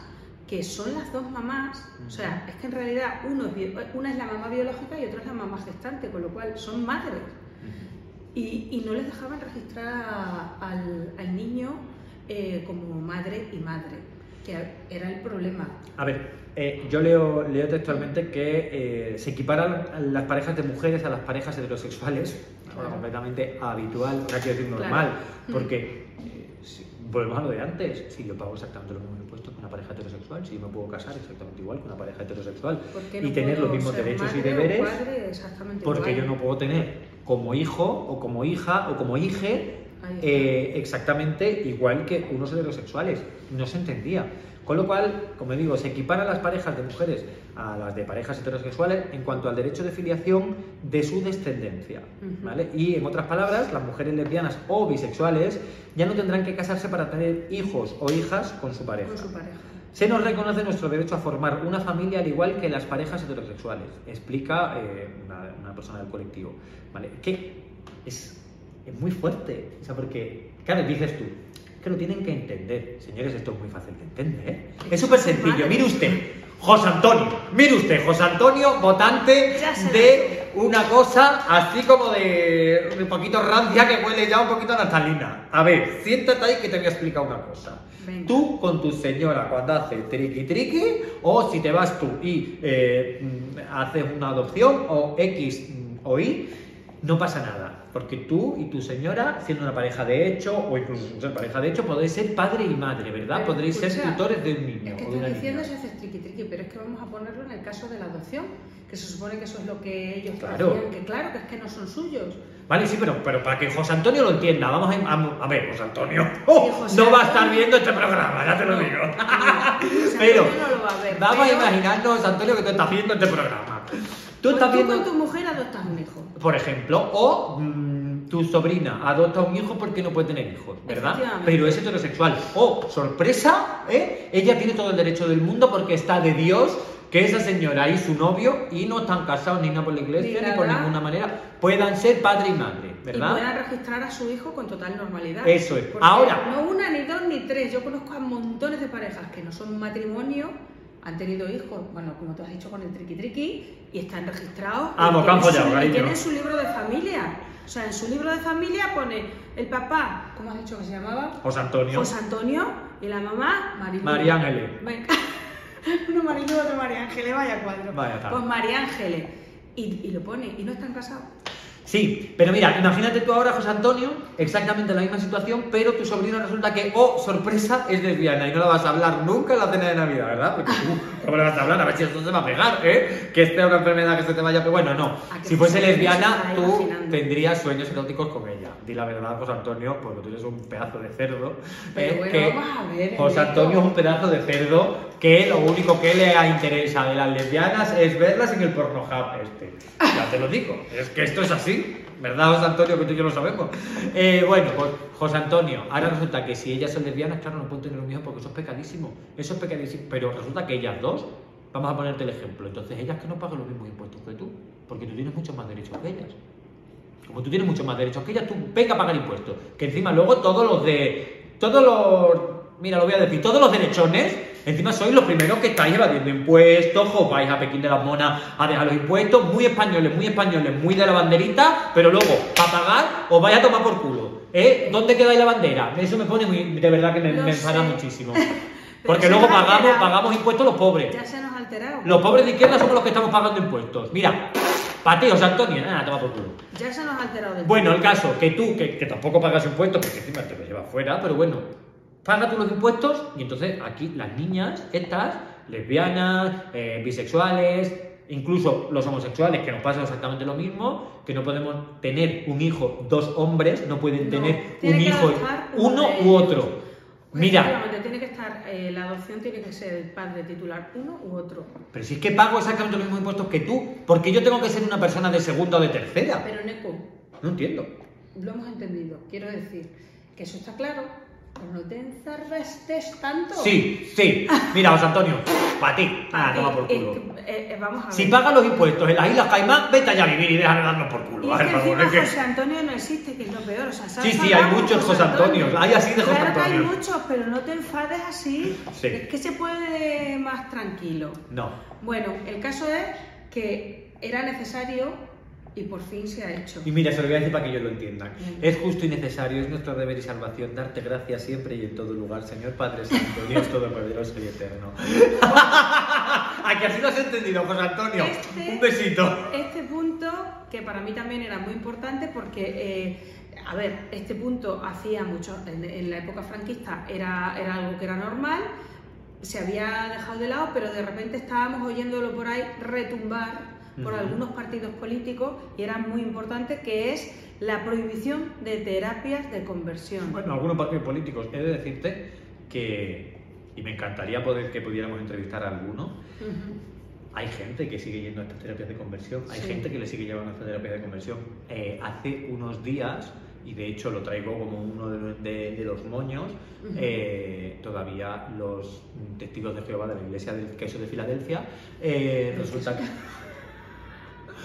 que son las dos mamás, o sea, es que en realidad uno es una es la mamá biológica y otra es la mamá gestante, con lo cual son madres. Y, y no les dejaban registrar a- al, al niño eh, como madre y madre, que era el problema. A ver, eh, yo leo, leo textualmente que eh, se equiparan las parejas de mujeres a las parejas heterosexuales, Claro. completamente habitual, o sea, quiero decir normal, porque eh, si- volvemos a lo de antes, si yo pago exactamente los mismos impuestos que una pareja heterosexual, si yo me puedo casar exactamente igual que una pareja heterosexual ¿Por qué y tener los mismos derechos y deberes, porque igual? yo no puedo tener como hijo o como hija o como hije eh, exactamente igual que unos heterosexuales. No se entendía. Con lo cual, como digo, se equiparan las parejas de mujeres a las de parejas heterosexuales en cuanto al derecho de filiación de su descendencia. ¿vale? Y en otras palabras, las mujeres lesbianas o bisexuales ya no tendrán que casarse para tener hijos o hijas con su pareja. con su pareja. Se nos reconoce nuestro derecho a formar una familia al igual que las parejas heterosexuales, explica eh, una, una persona del colectivo. ¿Vale? Que es, es muy fuerte, o sea, porque, claro, dices tú, que lo tienen que entender. Señores, esto es muy fácil de entender. Es súper sencillo. Mire usted, José Antonio, mire usted, José Antonio, votante de una cosa así como de un poquito rancia que huele ya un poquito a naftalina. A ver, siéntate ahí que te voy a explicar una cosa. Venga. Tú con tu señora cuando hace triqui triqui, o si te vas tú y eh, mm, haces una adopción, o X mm, o Y, no pasa nada. Porque tú y tu señora, siendo una pareja de hecho, o incluso sin ser pareja de hecho, podéis ser padre y madre, ¿verdad? Pero, Podréis ser tutores de un niño Es que o de una estás diciendo niña. si haces triqui triqui, pero es que vamos a ponerlo en el caso de la adopción, que se supone que eso es lo que ellos Claro. hacían, que claro, que es que no son suyos. Vale, sí, pero, pero para que José Antonio lo entienda, vamos a, a- a ver, José Antonio oh, José no va a estar viendo este programa, ya te lo No, digo. José pero no lo va a ver, vamos pero- a imaginarnos, José Antonio, que tú estás viendo este programa. Tú Pues estás tú viendo, con tu mujer adoptas un hijo. Por ejemplo, o mm, tu sobrina adopta un hijo porque no puede tener hijos, ¿verdad? Pero es heterosexual. O, sorpresa, ¿eh? ella tiene todo el derecho del mundo porque está de Dios que esa señora y su novio, y no están casados ni nada por la iglesia Ni ni, por ninguna manera, puedan ser padre y madre, ¿verdad? Y puedan registrar a su hijo con total normalidad. Eso es. Porque Ahora- No una, ni dos, ni tres. Yo conozco a montones de parejas que no son matrimonio, han tenido hijos, bueno, como tú has dicho con el triqui triqui, y están registrados. y Vamos, que han tienen su- y cariño. tienen su libro de familia. O sea, en su libro de familia pone el papá, ¿cómo has dicho que se llamaba? José Antonio. José Antonio y la mamá. María Ángeles. Uno Marilu, otro María Ángeles, vaya cuadro. Vaya tal. Pues María Ángeles. Y, y lo pone, y no están casados. Sí, pero mira, imagínate tú ahora, José Antonio, exactamente la misma situación, pero tu sobrino resulta que, oh, sorpresa, es lesbiana y no la vas a hablar nunca en la cena de Navidad, ¿verdad? Porque tú, ¿cómo le vas a hablar? A ver si esto se va a pegar, ¿eh? Que esté una enfermedad que se te vaya a pegar. Bueno, no. ¿A que Si fuese lesbiana, tú tendrías sueños eróticos con ella. Di la verdad, José Antonio, porque tú eres un pedazo de cerdo. Pero ¿eh? bueno, que vamos a ver, José. Antonio es un pedazo de cerdo que lo único que le interesa de las lesbianas es verlas en el pornohub este. Ya te lo digo, es que esto es así. ¿Verdad, José Antonio? Que tú y yo lo sabemos. Eh, bueno, pues José Antonio, ahora resulta que si ellas son lesbianas, claro, no pueden tener un hijo porque eso es pecadísimo. Eso es pecadísimo. Pero resulta que ellas dos, vamos a ponerte el ejemplo, entonces ellas que no pagan los mismos impuestos que tú, porque tú tienes muchos más derechos que ellas. Como tú tienes muchos más derechos que ellas, tú venga a pagar impuestos. Que encima luego todos los de. Todos los. Mira, lo voy a decir, todos los derechones, encima sois los primeros que estáis evadiendo impuestos, os vais a Pekín de las Monas a dejar los impuestos, muy españoles, muy españoles, muy de la banderita, pero luego, para pagar, os vais a tomar por culo. ¿Eh? ¿Dónde quedáis la bandera? Eso me pone muy. De verdad que me, me enfada muchísimo. Porque luego pagamos, pagamos impuestos los pobres. Ya se nos ha alterado. Los pobres de izquierda somos los que estamos pagando impuestos. Mira, para ti, José Antonio, nada, toma por culo. Ya se nos ha alterado Bueno, el caso, que tú, que, que tampoco pagas impuestos, porque encima te lo llevas fuera, pero bueno, paga tú los impuestos y entonces aquí las niñas, estas, lesbianas, eh, bisexuales, incluso los homosexuales, que nos pasa exactamente lo mismo, que no podemos tener un hijo, dos hombres, no pueden No, tener un hijo, uno u otro. Mira, Efectivamente, tiene que estar, eh, la adopción tiene que ser el padre titular uno u otro. pero si es que pago exactamente los mismos impuestos que tú, porque yo tengo que ser una persona de segunda o de tercera. Pero Neko, No entiendo. lo hemos entendido. Quiero decir que eso está claro, pero no te enzarbestes tanto. Sí, sí. Mira, José Antonio, para ti. Ah, Y- toma por es culo. eh, eh, vamos a ver. Si pagas los impuestos en las Islas Caimán, vete allá a vivir y déjame darnos por Y culo. es Ay, que por favor, encima es que- José Antonio no existe, que es lo peor. O sea, Sí, ¿sabes sí, hay muchos José Antonios, hay así de José Claro que hay muchos, pero no te enfades así. Sí. Es que se puede más tranquilo. No. Bueno, el caso es que era necesario y por fin se ha hecho. Y mira, se lo voy a decir para que ellos lo entiendan. Es justo y necesario, es nuestro deber y salvación darte gracias siempre y en todo lugar, Señor Padre Santo, Dios Todopoderoso y Eterno. ¿A que así lo has entendido, José Antonio? Este- Un besito. Este punto, que para mí también era muy importante porque, eh, a ver, este punto hacía mucho, en, en la época franquista era, era algo que era normal, se había dejado de lado, pero de repente estábamos oyéndolo por ahí retumbar por Ujú. algunos partidos políticos y era muy importante que es la prohibición de terapias de conversión. Bueno, algunos partidos políticos, he de decirte que, y me encantaría poder que pudiéramos entrevistar a alguno, Ujú. Hay gente que sigue yendo a estas terapias de conversión, hay Sí. gente que le sigue llevando a estas terapias de conversión. Eh, hace unos días, y de hecho lo traigo como uno de, los- de- de los moños, Ujú. eh, todavía los testigos de Jehová de la Iglesia del Queso de Filadelfia, eh, resulta que...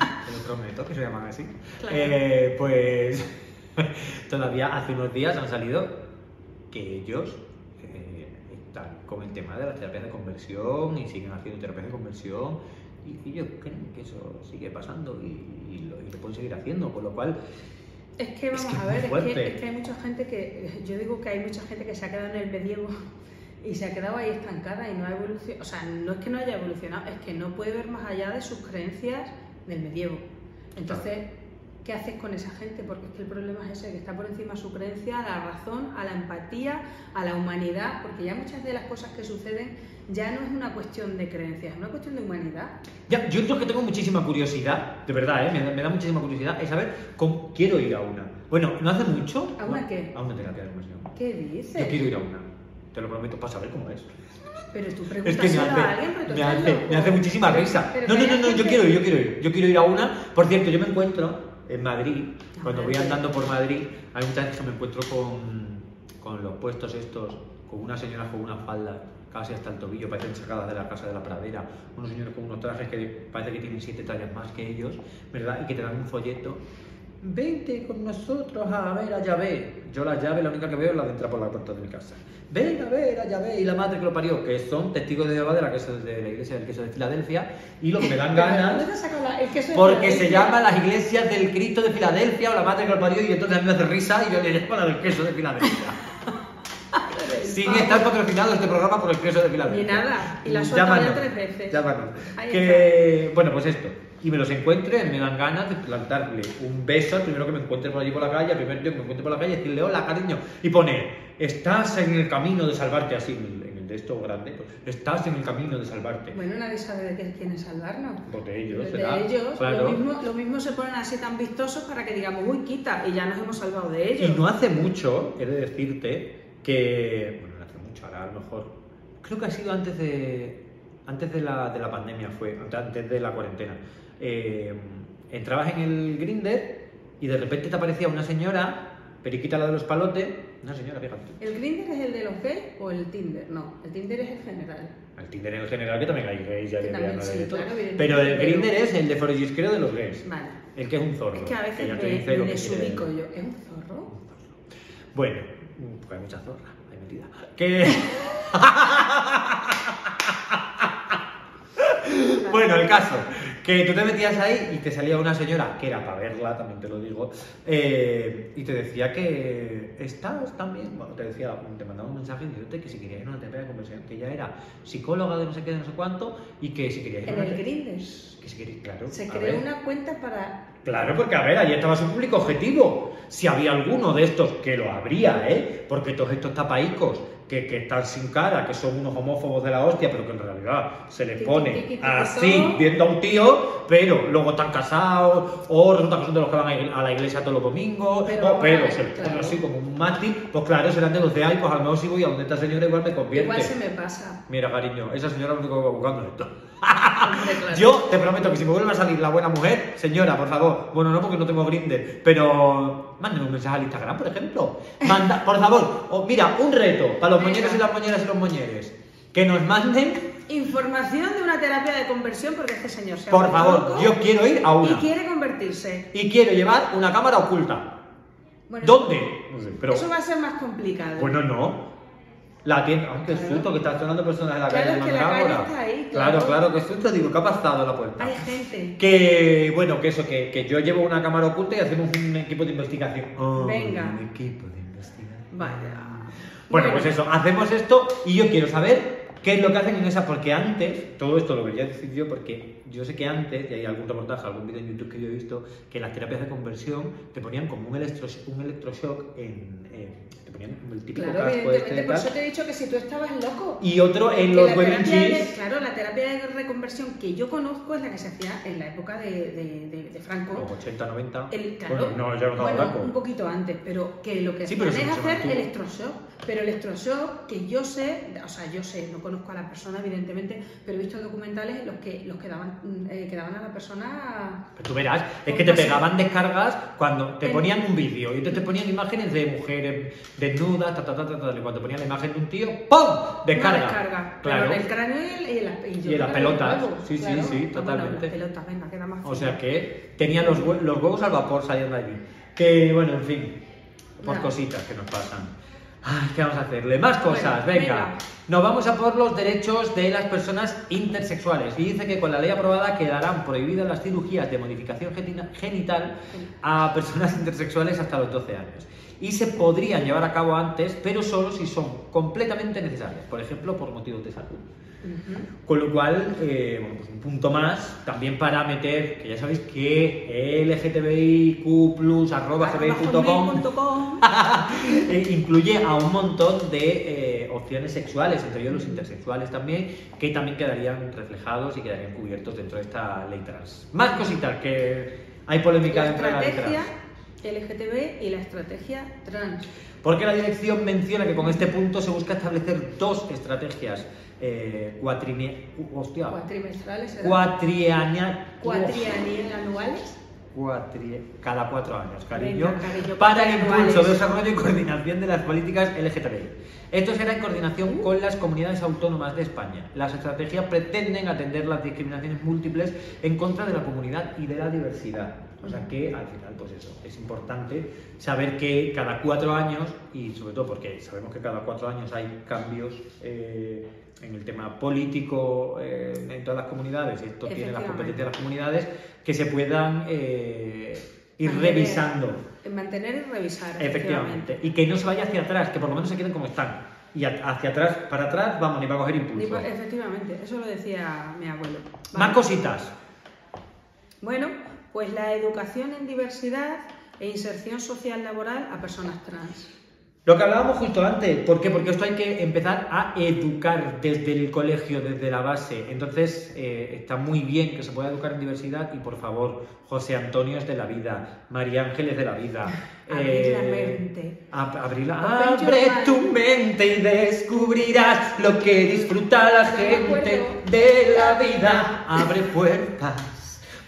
Te lo prometo que se llaman así. Claro. Eh, pues todavía hace unos días han salido que ellos eh, están con el tema de las terapias de conversión y siguen haciendo terapias de conversión y ellos creen que eso sigue pasando y, y lo, y lo pueden seguir haciendo, con lo cual Es que Es vamos que es a muy ver, es que, es que hay mucha gente que, yo digo que hay mucha gente que se ha quedado en el medievo y se ha quedado ahí estancada y no ha evolucionado, o sea, no es que no haya evolucionado, es que no puede ver más allá de sus creencias del medievo. Entonces, ¿qué haces con esa gente? Porque es que el problema es ese, que está por encima su creencia, a la razón, a la empatía, a la humanidad, porque ya muchas de las cosas que suceden ya no es una cuestión de creencias, es una cuestión de humanidad. Ya, yo lo que tengo muchísima curiosidad, de verdad, ¿eh? me, da, me da muchísima curiosidad, es saber cómo quiero ir a una. Bueno, no hace mucho. ¿A una qué? A una terapia de conversión. ¿Qué dices? Yo quiero ir a una. Te lo prometo, para saber cómo es. Pero tú Es preguntas que me a hace, alguien, pero me hace, me hace muchísima risa. pero No, no, no, no, yo quiero ir, yo quiero ir. Yo quiero ir a una. Por cierto, yo me encuentro en Madrid, cuando voy andando por Madrid, hay muchas veces que me encuentro con, con los puestos estos, con una señora con una falda casi hasta el tobillo, parecen sacadas de la casa de la pradera, unos señores con unos trajes que parece que tienen siete tallas más que ellos, ¿verdad? Y que te dan un folleto. Vente con nosotros a ver a Yahvé. Yo la llave, la única que veo es la de entrar por la puerta de mi casa. Ven a ver a Yahvé y la madre que lo parió, que son testigos de Jehová de la, queso- de la iglesia del queso de Filadelfia. Y lo que me dan ¿Pero ¿de ganas, porque se llama las iglesias del Cristo de Filadelfia o la madre que lo parió, y entonces a mí me hace risa y yo le llamo la del queso de Filadelfia. Sin estar patrocinado este programa por el queso de Filadelfia. Ni nada, y la ya tres veces. Llámanos. Que, bueno, pues esto. Y me los encuentre, me dan ganas de plantarle un beso al primero que me encuentre por allí por la calle, al primer tío que me encuentre por la calle, y decirle hola, cariño, y pone, estás en el camino de salvarte, así, en el, de esto grande, pues, estás en el camino de salvarte. Bueno, nadie sabe de qué quieren salvarnos. Pues de ellos, De será. ellos, Claro. lo, mismo, lo mismo se ponen así tan vistosos para que digamos, uy, quita, y ya nos hemos salvado de Y ellos. no hace mucho, he de decirte, que. Bueno, no hace mucho, ahora a lo mejor. Creo que ha sido antes de. Antes de la, de la pandemia, fue. Antes de la cuarentena. Eh, entrabas en el Grinder y de repente te aparecía una señora, periquita la de los palotes. Una señora, fíjate. ¿El Grindr es el de los gays o el Tinder? No, el Tinder es el general. El Tinder en general, que también hay gays, ya Que también, sí, de todo. claro, evidentemente, Pero el Grinder es el de forellisquero de los gays. Vale. El que es un zorro. Es que a veces me, me que desubico yo. ¿Es un zorro? Bueno, porque hay mucha zorra, hay metida. Que. bueno, el caso, que tú te metías ahí y te salía una señora, que era para verla, también te lo digo, eh, y te decía que estás también, bueno, te decía, te mandaba un mensaje diciéndote que si querías ir a una terapia de conversión, que ella era psicóloga de no sé qué, de no sé cuánto, y que si querías ir a En una el te- Grindr. que si querías, claro. Se creó ver. una cuenta para. Claro, porque a ver, ahí estaba su público objetivo. Si había alguno de estos, que lo habría, ¿eh? Porque todos estos tapaicos que, que están sin cara, que son unos homófobos de la hostia, pero que en realidad se les pone así viendo a un tío, pero luego están casados, o resulta que son de los que van a la iglesia todos los domingos, Pero o pero se les pone claro. así como un mástil, pues claro, serán de los de ahí, pues a lo mejor si voy a donde esta señora igual me convierte. Igual se me pasa. Mira, cariño, esa señora lo único que va buscando es esto. Yo te prometo que si me vuelve a salir la buena mujer, señora, por favor, bueno, no porque no tengo Grindr, pero mándenme un mensaje al Instagram, por ejemplo. Manda, por favor, o mira, un reto para los Venga. moñeros y las moñeras y los moñeres. Que nos manden, Información de una terapia de conversión porque este señor se ha por favor, yo quiero ir a y una. quiere convertirse. Y quiero llevar una cámara oculta. Bueno, ¿Dónde? No sé, pero. Eso va a ser más complicado. Bueno, no. La tienda. Ay, qué Claro. susto que están sonando personas en la Claro, calle de es que la calle Mandrágora. está ahí, Claro, claro. claro, qué susto. Digo, ¿qué ha pasado en la puerta? Hay gente. Que, bueno, que eso, que, que yo llevo una cámara oculta y hacemos un equipo de investigación. Oh, Venga. Un equipo de investigación. Vaya. Bueno, pues eso, hacemos esto y yo quiero saber qué es lo que hacen en esa, porque antes, todo esto lo quería decir yo porque yo sé que antes, y hay algún reportaje, algún vídeo en YouTube que yo he visto, que las terapias de conversión te ponían como un, electro, un electroshock en, en- te ponían el típico Claro, casco este por eso te he dicho que si tú estabas loco. y otro en los Cheese. Claro, la terapia de reconversión que yo conozco es la que se hacía en la época de, de- de- de Franco. Los 80, 90. El, claro, bueno, no, ya no bueno, Franco. un poquito antes, pero que lo que Sí, hacían es hacer mantuvo. electroshock. Pero electroshock, que yo sé, o sea, yo sé, no conozco a la persona, evidentemente, pero he visto documentales en los que, los que, daban, eh, que daban a la persona. Pero tú verás, es que te pegaban descargas cuando te ponían un vídeo y entonces te ponían imágenes de mujeres desnudas, ta, ta, ta, ta, ta, y cuando ponían la imagen de un tío, ¡pum! Descarga. Una descarga. Claro. Pero el cráneo y, el- y yo Y las pelotas. huevos, Sí, sí, claro. sí, bueno, totalmente. las pelotas, venga, queda más O sea que tenían los, hue- los huevos al vapor saliendo allí. Que bueno, en fin, por Nada. cositas que nos pasan. Ay, ¿qué vamos a hacerle? Más cosas, Bueno, venga. venga. Nos vamos a por los derechos de las personas intersexuales. Y dice que con la ley aprobada quedarán prohibidas las cirugías de modificación genital a personas intersexuales hasta los 12 años. Y se podrían llevar a cabo antes, pero solo si son completamente necesarias. Por ejemplo, por motivos de salud. Con lo cual, eh, bueno, pues un punto más, también para meter, que ya sabéis que LGTBIQ, arroba gmail.com, eh, incluye a un montón de eh, opciones sexuales, entre ellos los intersexuales también, que también quedarían reflejados y quedarían cubiertos dentro de esta ley trans. Más cositas, que hay polémica La dentro de la ley estrategia trans. LGTB y la estrategia trans. Porque la dirección menciona que con este punto se busca establecer dos estrategias eh, cuatrine- hostia, Cuatrimestrales, Cuatrienal anuales. Cada cuatro años, cariño, Venga, cariño, para el impulso, anuales. desarrollo y coordinación de las políticas LGTBI. Esto será en coordinación con las comunidades autónomas de España. Las estrategias pretenden atender las discriminaciones múltiples en contra de la comunidad y de la diversidad. O sea que al final, pues eso, es importante saber que cada cuatro años, y sobre todo porque sabemos que cada cuatro años hay cambios eh, en el tema político eh, en todas las comunidades, y esto tiene las competencias de las comunidades, que se puedan eh, ir Mantener- revisando. Mantener y revisar. Efectivamente. Y que no se vaya hacia atrás, que por lo menos se queden como están. Y a- hacia atrás, para atrás, vamos, ni para coger Ni impulso. Efectivamente, eso lo decía mi abuelo. Más cositas. Bueno, pues la educación en diversidad e inserción social laboral a personas trans. Lo que hablábamos justo antes, ¿por qué? Porque esto hay que empezar a educar desde el colegio, desde la base. Entonces, eh, está muy bien que se pueda educar en diversidad y por favor, José Antonio es de la vida, María Ángel es de la vida. Abrir la mente. ab- abrir la- Open your abre tu mente y descubrirás lo que disfruta la gente de la vida. Abre puertas.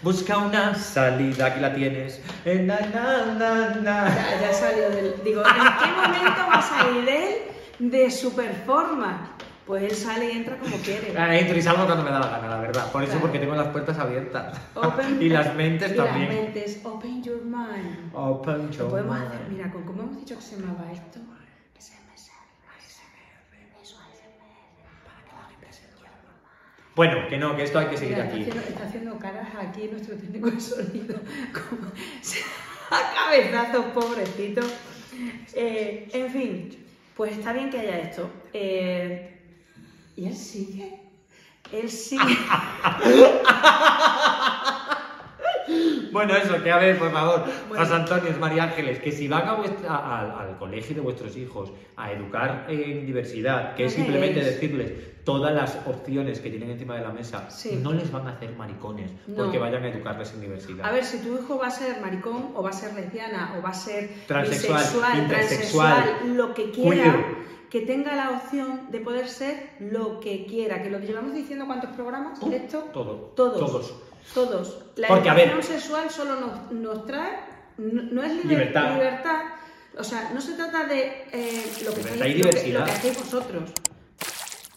Busca una salida, aquí la tienes. Eh, na, na, na, na. Ya, ya salió del. Digo, ¿en qué momento va a salir él de su performance? Pues él sale y entra como quiere. Ah, Entro y salgo cuando me da la gana, la verdad. Por eso, Claro. porque tengo las puertas abiertas. Open- y las mentes y también. Las mentes, open your mind. Open Lo your podemos mind. hacer, mira, con cómo hemos dicho que se llamaba esto. Bueno, que no, que esto hay que seguir Mira, está, aquí. haciendo, está haciendo caras aquí nuestro técnico de sonido. Como a cabezazos, pobrecito. Eh, en fin, pues está bien que haya esto. Eh, y él sigue. Él sigue. Bueno, eso, que a ver, por favor, Bueno. José Antonio, María Ángeles, que si van a vuestra- a- al, colegio de vuestros hijos a educar en diversidad, que es simplemente es. decirles todas las opciones que tienen encima de la mesa, Sí. no les van a hacer maricones No. porque vayan a educarles en diversidad. A ver, si tu hijo va a ser maricón, o va a ser lesbiana, o va a ser Transexual, bisexual, intersexual, transexual, lo que quiera, que tenga la opción de poder ser lo que quiera. Que lo que llevamos diciendo, ¿cuántos programas? Uh, Esto, todo, todos. todos. Todos. La Porque, a ver- educación sexual solo nos, nos trae, no, no es liber- Libertad. libertad. O sea, no se trata de eh, lo, que lo que- lo que hacéis vosotros.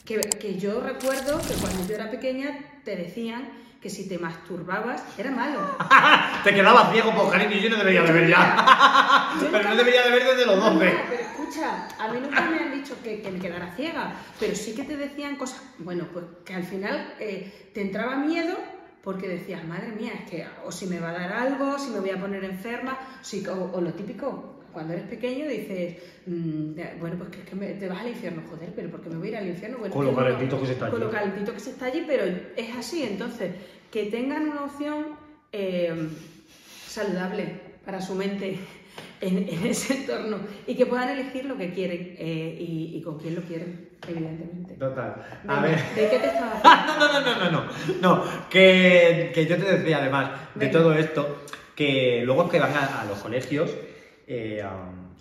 Que, que yo recuerdo que cuando yo era pequeña te decían que si te masturbabas era malo. Te quedabas ciego, por cariño, yo no debería de ver ya. Pero no debería de ver desde los No, 12. no, pero escucha, a mí nunca me han dicho que, que me quedara ciega, pero sí que te decían cosas, bueno, pues que al final eh, te entraba miedo porque decías, madre mía, es que o si me va a dar algo, si me voy a poner enferma, si, o, o lo típico, cuando eres pequeño dices, mm, ya, bueno, pues que, es que me- te vas al infierno, joder, pero porque me voy a ir al infierno. Bueno, Con lo calentito que se está Con lo allí. calentito que se está allí, pero es así, entonces, que tengan una opción eh, saludable para su mente en, en ese entorno y que puedan elegir lo que quieren eh, y, y con quién lo quieren, evidentemente. Total. A ver. ¿De qué te estaba hablando? no, no, no, no, no, no. Que, que yo te decía además de Venga. todo esto, que luego que van a, a los colegios eh, a,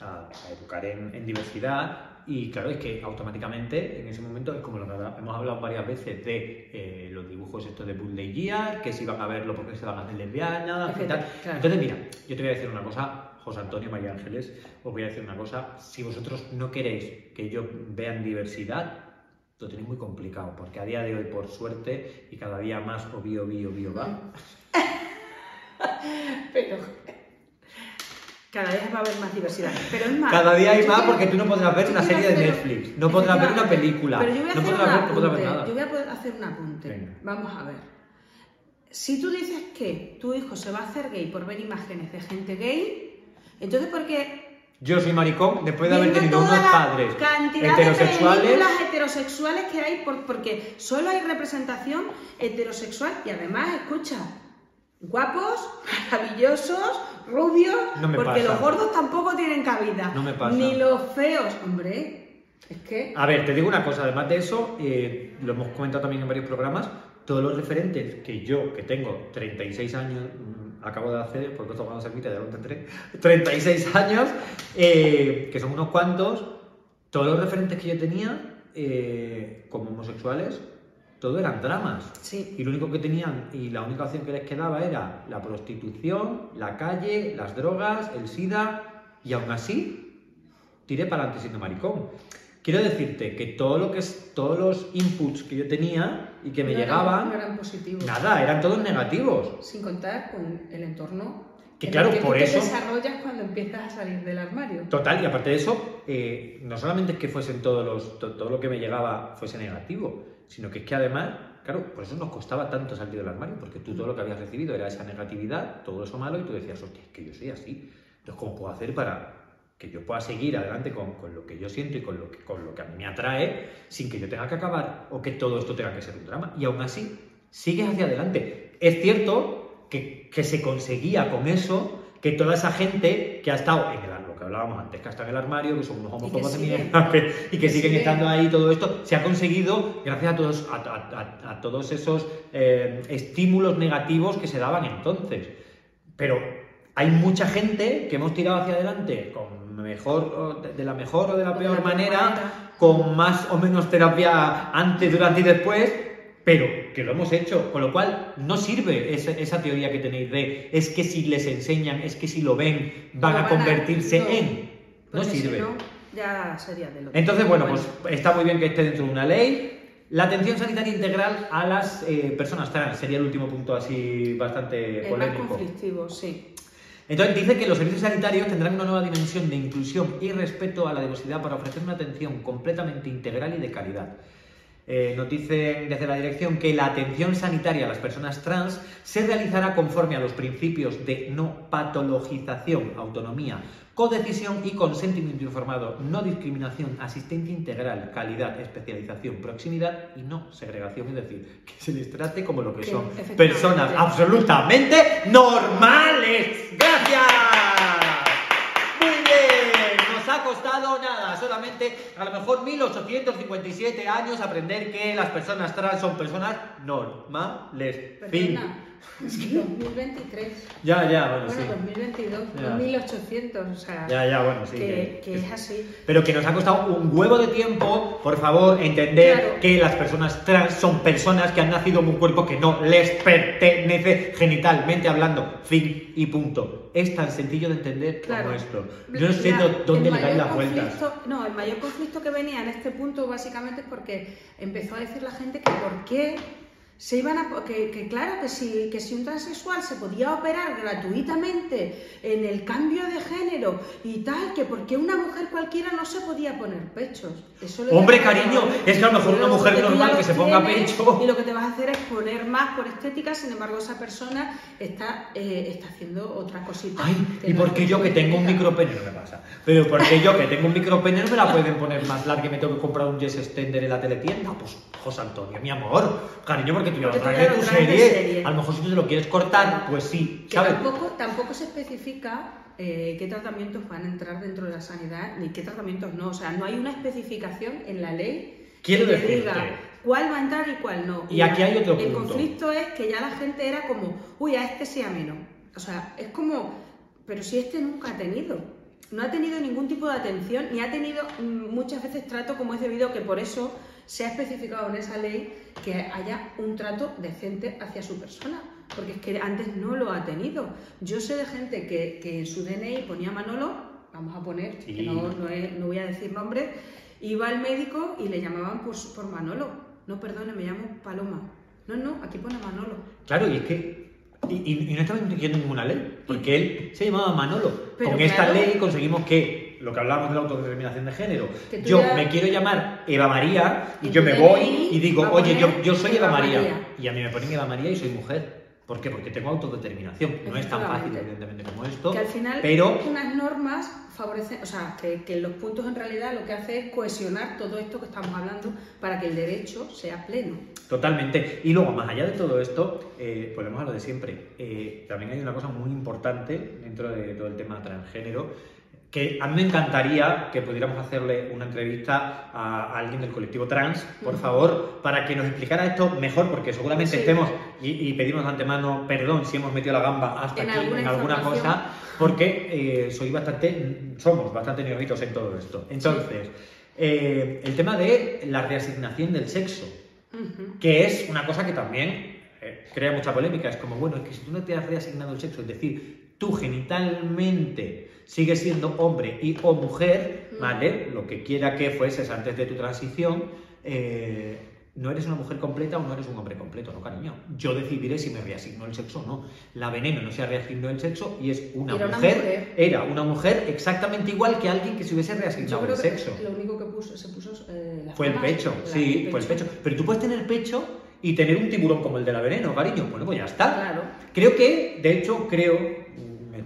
a- a educar en, en diversidad y claro, es que automáticamente en ese momento es como lo que hemos hablado varias veces de eh, los dibujos estos de Buzz Lightyear, que si van a verlo porque se van a hacer lesbianas y tal. Claro. Entonces, mira, yo te voy a decir una cosa, José Antonio María Ángeles, os voy a decir una cosa, si vosotros no queréis que yo vean diversidad, lo tenéis muy complicado, porque a día de hoy, por suerte, y cada día más obvio, obvio, obvio va, Pero cada vez va a haber más diversidad. Pero es más. cada día hay más quiero- porque tú no podrás ver una serie de Netflix, no podrás ver una película, Pero yo voy a no hacer podrás ver, no podrás ver apunte, nada. Yo voy a hacer un apunte. Venga. Vamos a ver. Si tú dices que tu hijo se va a hacer gay por ver imágenes de gente gay, entonces ¿por qué Yo soy maricón después de haber tenido unos padres cantidad de heterosexuales. heterosexuales que hay, por- porque solo hay representación heterosexual y además, escucha, guapos, maravillosos, rubios, No me porque pasa. los gordos tampoco tienen cabida. No me pasa. Ni los feos, hombre. Es que. A ver, te digo una cosa, además de eso, eh, lo hemos comentado también en varios programas, todos los referentes que yo, que tengo 36 años, acabo de hacer, porque esto cuando se emite ya lo tendré, 36 años, eh, que son unos cuantos, todos los referentes que yo tenía eh, como homosexuales, todo eran dramas. Sí. Y lo único que tenían y la única opción que les quedaba era la prostitución, la calle, las drogas, el SIDA, y aún así tiré para adelante siendo maricón. Quiero decirte que todo lo que es, todos los inputs que yo tenía y que me no eran- llegaban, no eran positivos. nada, eran todos negativos. Sin contar con el entorno. Que en claro, el que por tú eso- te desarrollas cuando empiezas a salir del armario. Total, y aparte de eso, eh, no solamente es que fuesen todos los, to- todo lo que me llegaba fuese negativo, sino que es que además, claro, por eso nos costaba tanto salir del armario, porque tú todo lo que habías recibido era esa negatividad, todo eso malo, y tú decías, hostia, es que yo soy así. Entonces, ¿cómo puedo hacer para que yo pueda seguir adelante con, con lo que yo siento y con lo, que, con lo que a mí me atrae, sin que yo tenga que acabar o que todo esto tenga que ser un drama? Y aún así, sigues hacia adelante. Es cierto que, que se conseguía con eso que toda esa gente que ha estado en el lo que hablábamos antes, que ha estado en el armario, que son unos homófobos de mierda, y que siguen estando ahí, todo esto, se ha conseguido gracias a todos, a, a, todos esos eh, estímulos negativos que se daban entonces. Pero hay mucha gente que hemos tirado hacia adelante con mejor, de la mejor o de la peor manera, con más o menos terapia antes, durante y después, pero que lo hemos hecho, con lo cual no sirve esa, teoría que tenéis de es que si les enseñan, es que si lo ven, van, a convertirse en. No sirve. ya sería de lo Entonces, bueno, pues está muy bien que esté dentro de una ley. La atención sanitaria integral a las eh, personas trans sería el último punto así bastante polémico. Más conflictivo, sí. Entonces dice que los servicios sanitarios tendrán una nueva dimensión de inclusión y respeto a la diversidad para ofrecer una atención completamente integral y de calidad. Eh, nos dicen desde la dirección que la atención sanitaria a las personas trans se realizará conforme a los principios de no patologización, autonomía, codecisión y consentimiento informado, no discriminación, asistencia integral, calidad, especialización, proximidad y no segregación, es decir, que se les trate como lo que son personas absolutamente normales. Gracias ha costado nada, solamente a lo mejor 1857 años aprender que las personas trans son personas normales. Fin. 2023. Ya, ya, bueno, bueno sí. 2022, 1800, o sea. Ya, ya, bueno, sí. Que, es así. Pero que nos ha costado un huevo de tiempo, por favor, entender que las personas trans son personas que han nacido en un cuerpo que no les pertenece genitalmente hablando. Fin y punto. Es tan sencillo de entender como esto. No sé dónde le dais las vueltas. No, el mayor conflicto que venía en este punto básicamente es porque empezó a decir la gente que por qué se iban a, que, claro, que si, que si un transexual se podía operar gratuitamente en el cambio de género y tal, que porque una mujer cualquiera no se podía poner pechos. Hombre, cariño, es que a lo mejor una mujer normal que se ponga pecho. Y lo que te vas a hacer es poner más por estética, sin embargo, esa persona está, eh, está haciendo otra cosita. Ay, y porque yo que tengo un micropene no me pasa. Pero porque yo que tengo un micropene no me la pueden poner más larga y me tengo que comprar un Jess Extender en la teletienda. Pues, José Antonio, mi amor, cariño, que tú de tu serie. A lo mejor si tú te lo quieres cortar, pues sí. Tampoco, tampoco se especifica eh, qué tratamientos van a entrar dentro de la sanidad ni qué tratamientos no. O sea, no hay una especificación en la ley Quiero que diga cuál va a entrar y cuál no. Y, aquí hay otro punto. El conflicto es que ya la gente era como, uy, a este sí, a menos. O sea, es como, pero si este nunca ha tenido. No ha tenido ningún tipo de atención ni ha tenido mm, muchas veces trato como es debido que por eso se ha especificado en esa ley que haya un trato decente hacia su persona, porque es que antes no lo ha tenido. Yo sé de gente que, que en su DNI ponía Manolo, vamos a poner, que no, no, voy a decir nombres, iba al médico y le llamaban por, por Manolo. No, perdone, me llamo Paloma. No, no, aquí pone Manolo. Claro, y es que y, no estaba incluyendo ninguna ley, porque él se llamaba Manolo. Con esta ley conseguimos que lo que hablábamos de la autodeterminación de género. Yo me quiero llamar Eva María y yo me voy y digo, oye, yo, yo soy Eva, María. Y a mí me ponen Eva María y soy mujer. ¿Por qué? Porque tengo autodeterminación. No es tan fácil, evidentemente, como esto. Que al final, pero... unas normas favorecen, o sea, que, que, los puntos en realidad lo que hace es cohesionar todo esto que estamos hablando para que el derecho sea pleno. Totalmente. Y luego, más allá de todo esto, eh, volvemos a lo de siempre. Eh, también hay una cosa muy importante dentro de todo el tema transgénero que a mí me encantaría que pudiéramos hacerle una entrevista a, alguien del colectivo trans, por favor, para que nos explicara esto mejor, porque seguramente estemos, y, pedimos de antemano perdón si hemos metido la gamba hasta aquí en alguna cosa, porque eh, soy bastante, somos bastante nervitos en todo esto. Entonces, eh, el tema de la reasignación del sexo, que es una cosa que también eh, crea mucha polémica, es como, bueno, es que si tú no te has reasignado el sexo, es decir, tú genitalmente sigue siendo hombre y o mujer, ¿vale? Lo que quiera que fueses antes de tu transición, eh, no eres una mujer completa o no eres un hombre completo, no, cariño. Yo decidiré si me reasigno el sexo o no. La veneno no se ha reasignado el sexo y es una, mujer, Era una mujer exactamente igual que alguien que se hubiese reasignado el sexo. lo único que se puso eh, fue el pecho, sí, fue el pecho. Pero tú puedes tener pecho y tener un tiburón como el de la veneno, cariño. Bueno, pues ya está. Claro. Creo que, de hecho, creo,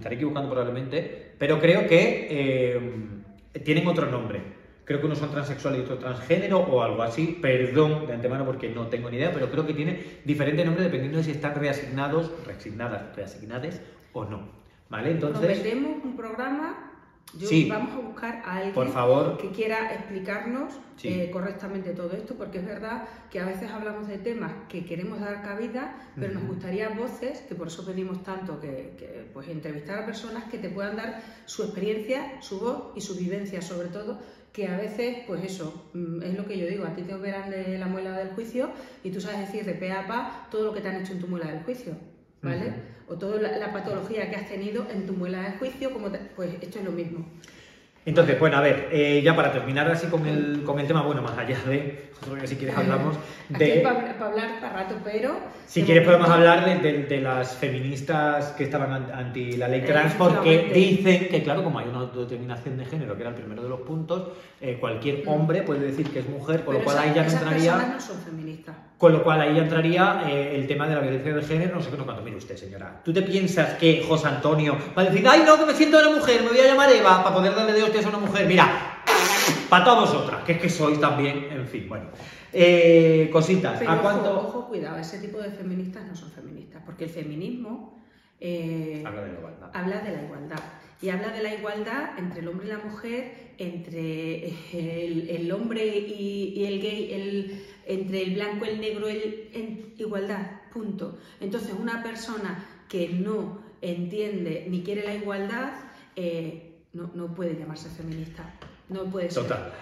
estaré equivocando probablemente, pero creo que eh, tienen otro nombre. creo que unos son transexuales y otros transgénero o algo así, perdón de antemano porque no tengo ni idea, pero creo que tiene diferente nombre dependiendo de si están reasignados, reasignadas, reasignadas o no. ¿Vale? Entonces... Prometemos un programa yo, Sí. Vamos a buscar a alguien Por favor. que quiera explicarnos Sí. eh, correctamente todo esto, porque es verdad que a veces hablamos de temas que queremos dar cabida, pero nos gustaría voces, que por eso pedimos tanto que, que, pues entrevistar a personas que te puedan dar su experiencia, su voz y su vivencia, sobre todo, que a veces, pues eso, mm, es lo que yo digo, a ti te operan de la muela del juicio y tú sabes decir de pe a pa todo lo que te han hecho en tu muela del juicio, ¿vale? O toda la, la patología que has tenido en tu muela del juicio, como te- pues esto es lo mismo. Entonces, bueno, a ver, eh, ya para terminar así con el, con el tema, bueno, más allá de, si quieres hablamos Aquí de... para hablar para rato, pero... Si de quieres podemos hablar de, de- de las feministas que estaban an- anti la ley trans porque dicen que, claro, como hay una autodeterminación de género, que era el primero de los puntos, eh, cualquier hombre puede decir que es mujer, con lo cual esa- ahí ya no entraría... personas no son feministas. Con lo cual ahí entraría eh, el tema de la violencia de género, no sé qué, no cuánto. Mire usted, señora, ¿tú te piensas que José Antonio va a decir, ay no, que me siento una mujer, me voy a llamar Eva para poder darle de hostias a una mujer? Mira, para todos vosotras, que es que sois también, en fin, bueno. Eh, cositas, Pero ¿a ojo, cuánto...? ojo, cuidado, ese tipo de feministas no son feministas, porque el feminismo eh, Habla de la igualdad. habla de la igualdad. Y habla de la igualdad entre el hombre y la mujer, entre el, el hombre y, y el gay, el- entre el blanco, el negro, el, en igualdad, punto. Entonces, una persona que no entiende ni quiere la igualdad, eh, no, no puede llamarse feminista. No puede ser. Total.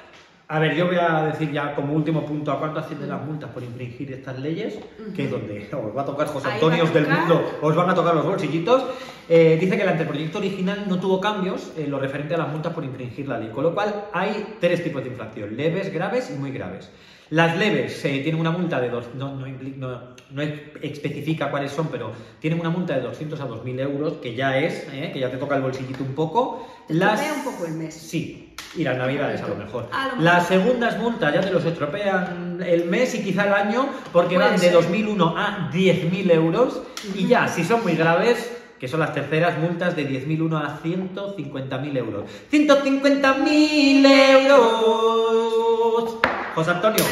A ver, yo voy a decir ya como último punto a cuánto ascienden las multas por infringir estas leyes, que es donde os va a tocar José Antonio del mundo, os van a tocar los bolsillitos. Eh, dice que el anteproyecto original no tuvo cambios en lo referente a las multas por infringir la ley, con lo cual hay tres tipos de infracción, leves, graves y muy graves. Las leves eh, tienen una multa de dos, no, no, no- no es- especifica cuáles son, pero tienen una multa de 200 a 2.000 euros, que ya es, eh, que ya te toca el bolsillito un poco. Te estropea un poco el mes. Sí, y las navidades a lo mejor. A lo mejor. Las segundas multas ya te los estropean el mes y quizá el año porque Puede van de ser. 2001 a 10.000 euros y ya, si son muy graves, que son las terceras multas de 10.001 a 150.000 euros. ¡150.000 euros! José Antonio,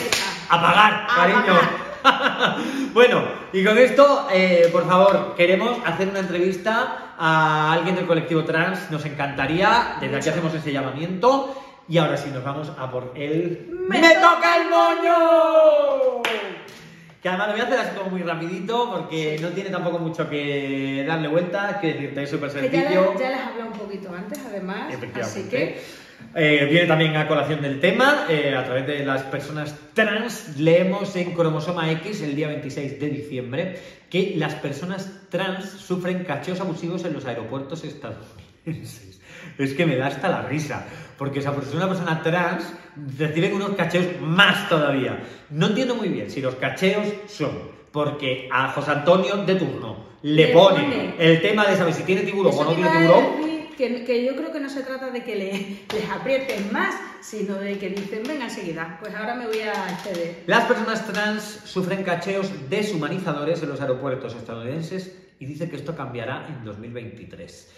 a pagar, A cariño. bueno, y con esto, eh, por favor, queremos hacer una entrevista a alguien del colectivo trans. Nos encantaría. Desde aquí hacemos ese llamamiento. Y ahora sí, nos vamos a por el... ¡Me toca el moño! Que además lo voy a hacer así como muy rapidito porque no tiene tampoco mucho que darle vuelta, que decirte, es súper Que ya, sencillo. les- ya les hablé un poquito antes, además. Así que Eh, viene también a colación del tema, eh, a través de las personas trans, leemos en Cromosoma X el día 26 de diciembre que las personas trans sufren cacheos abusivos en los aeropuertos estadounidenses. Es que me da hasta la risa, porque esa persona, una persona trans reciben unos cacheos más todavía. No entiendo muy bien si los cacheos son porque a José Antonio de turno le, Le pone, pone. el tema de saber si tiene tiburón o no tiene tiburón. Que, yo creo que no se trata de que le, les aprieten más, sino de que dicen, venga enseguida, pues ahora me voy a exceder. Las personas trans sufren cacheos deshumanizadores en los aeropuertos estadounidenses y dice que esto cambiará en 2023.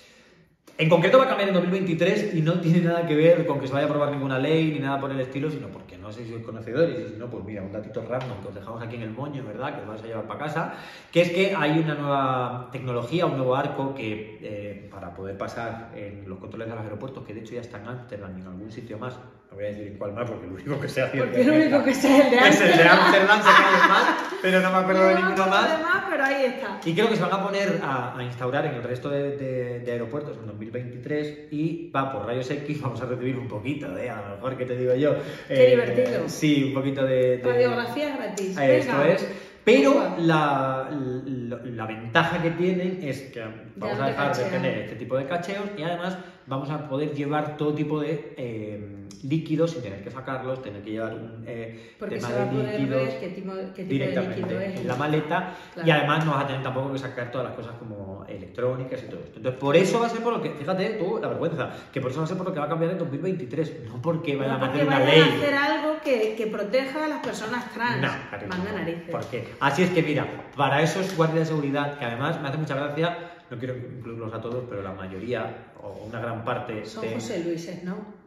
En concreto va a cambiar en 2023 y no tiene nada que ver con que se vaya a aprobar ninguna ley ni nada por el estilo, sino porque no sé si sois conocedores y si no, pues mira, un datito random que os dejamos aquí en el moño, ¿verdad? Que os vais a llevar para casa, que es que hay una nueva tecnología, un nuevo arco que eh, para poder pasar en los controles de los aeropuertos, que de hecho ya está en Amsterdam y en algún sitio más, voy a decir cuál más porque lo único que sé hacer Porque lo único que sé es el de es el de Amsterdam. Sé que hay más, pero no me acuerdo de No me ninguno más. de más, pero ahí está. Y creo que se van a poner a, a instaurar en el resto de, de- de aeropuertos en 2023 y va por rayos X, vamos a recibir un poquito de, a lo mejor que te digo yo. eh, Qué divertido. Sí, un poquito de... de- Radiografía gratis. Esto venga. es. Pero la, la, la ventaja que tienen es que vamos no a dejar de tener este tipo de cacheos y además vamos a poder llevar todo tipo de eh, líquidos sin tener que sacarlos, tener que llevar un eh, tema de líquidos ver qué tipo, qué tipo de directamente líquido es. en la maleta y Claro. además no vas a tener tampoco que sacar todas las cosas como electrónicas y todo esto. Entonces, por eso va a ser por lo que, fíjate tú, la vergüenza, que por eso va a ser por lo que va a cambiar en 2023, no porque vayan No a hacer una ley. a hacer algo que, que proteja a las personas trans. No, cariño, Manda no. narices. ¿Por qué? Así es que mira, para esos guardias de seguridad, que además me hace mucha gracia, no quiero incluirlos a todos, pero la mayoría, o una gran parte Son de... José Luises, ¿no?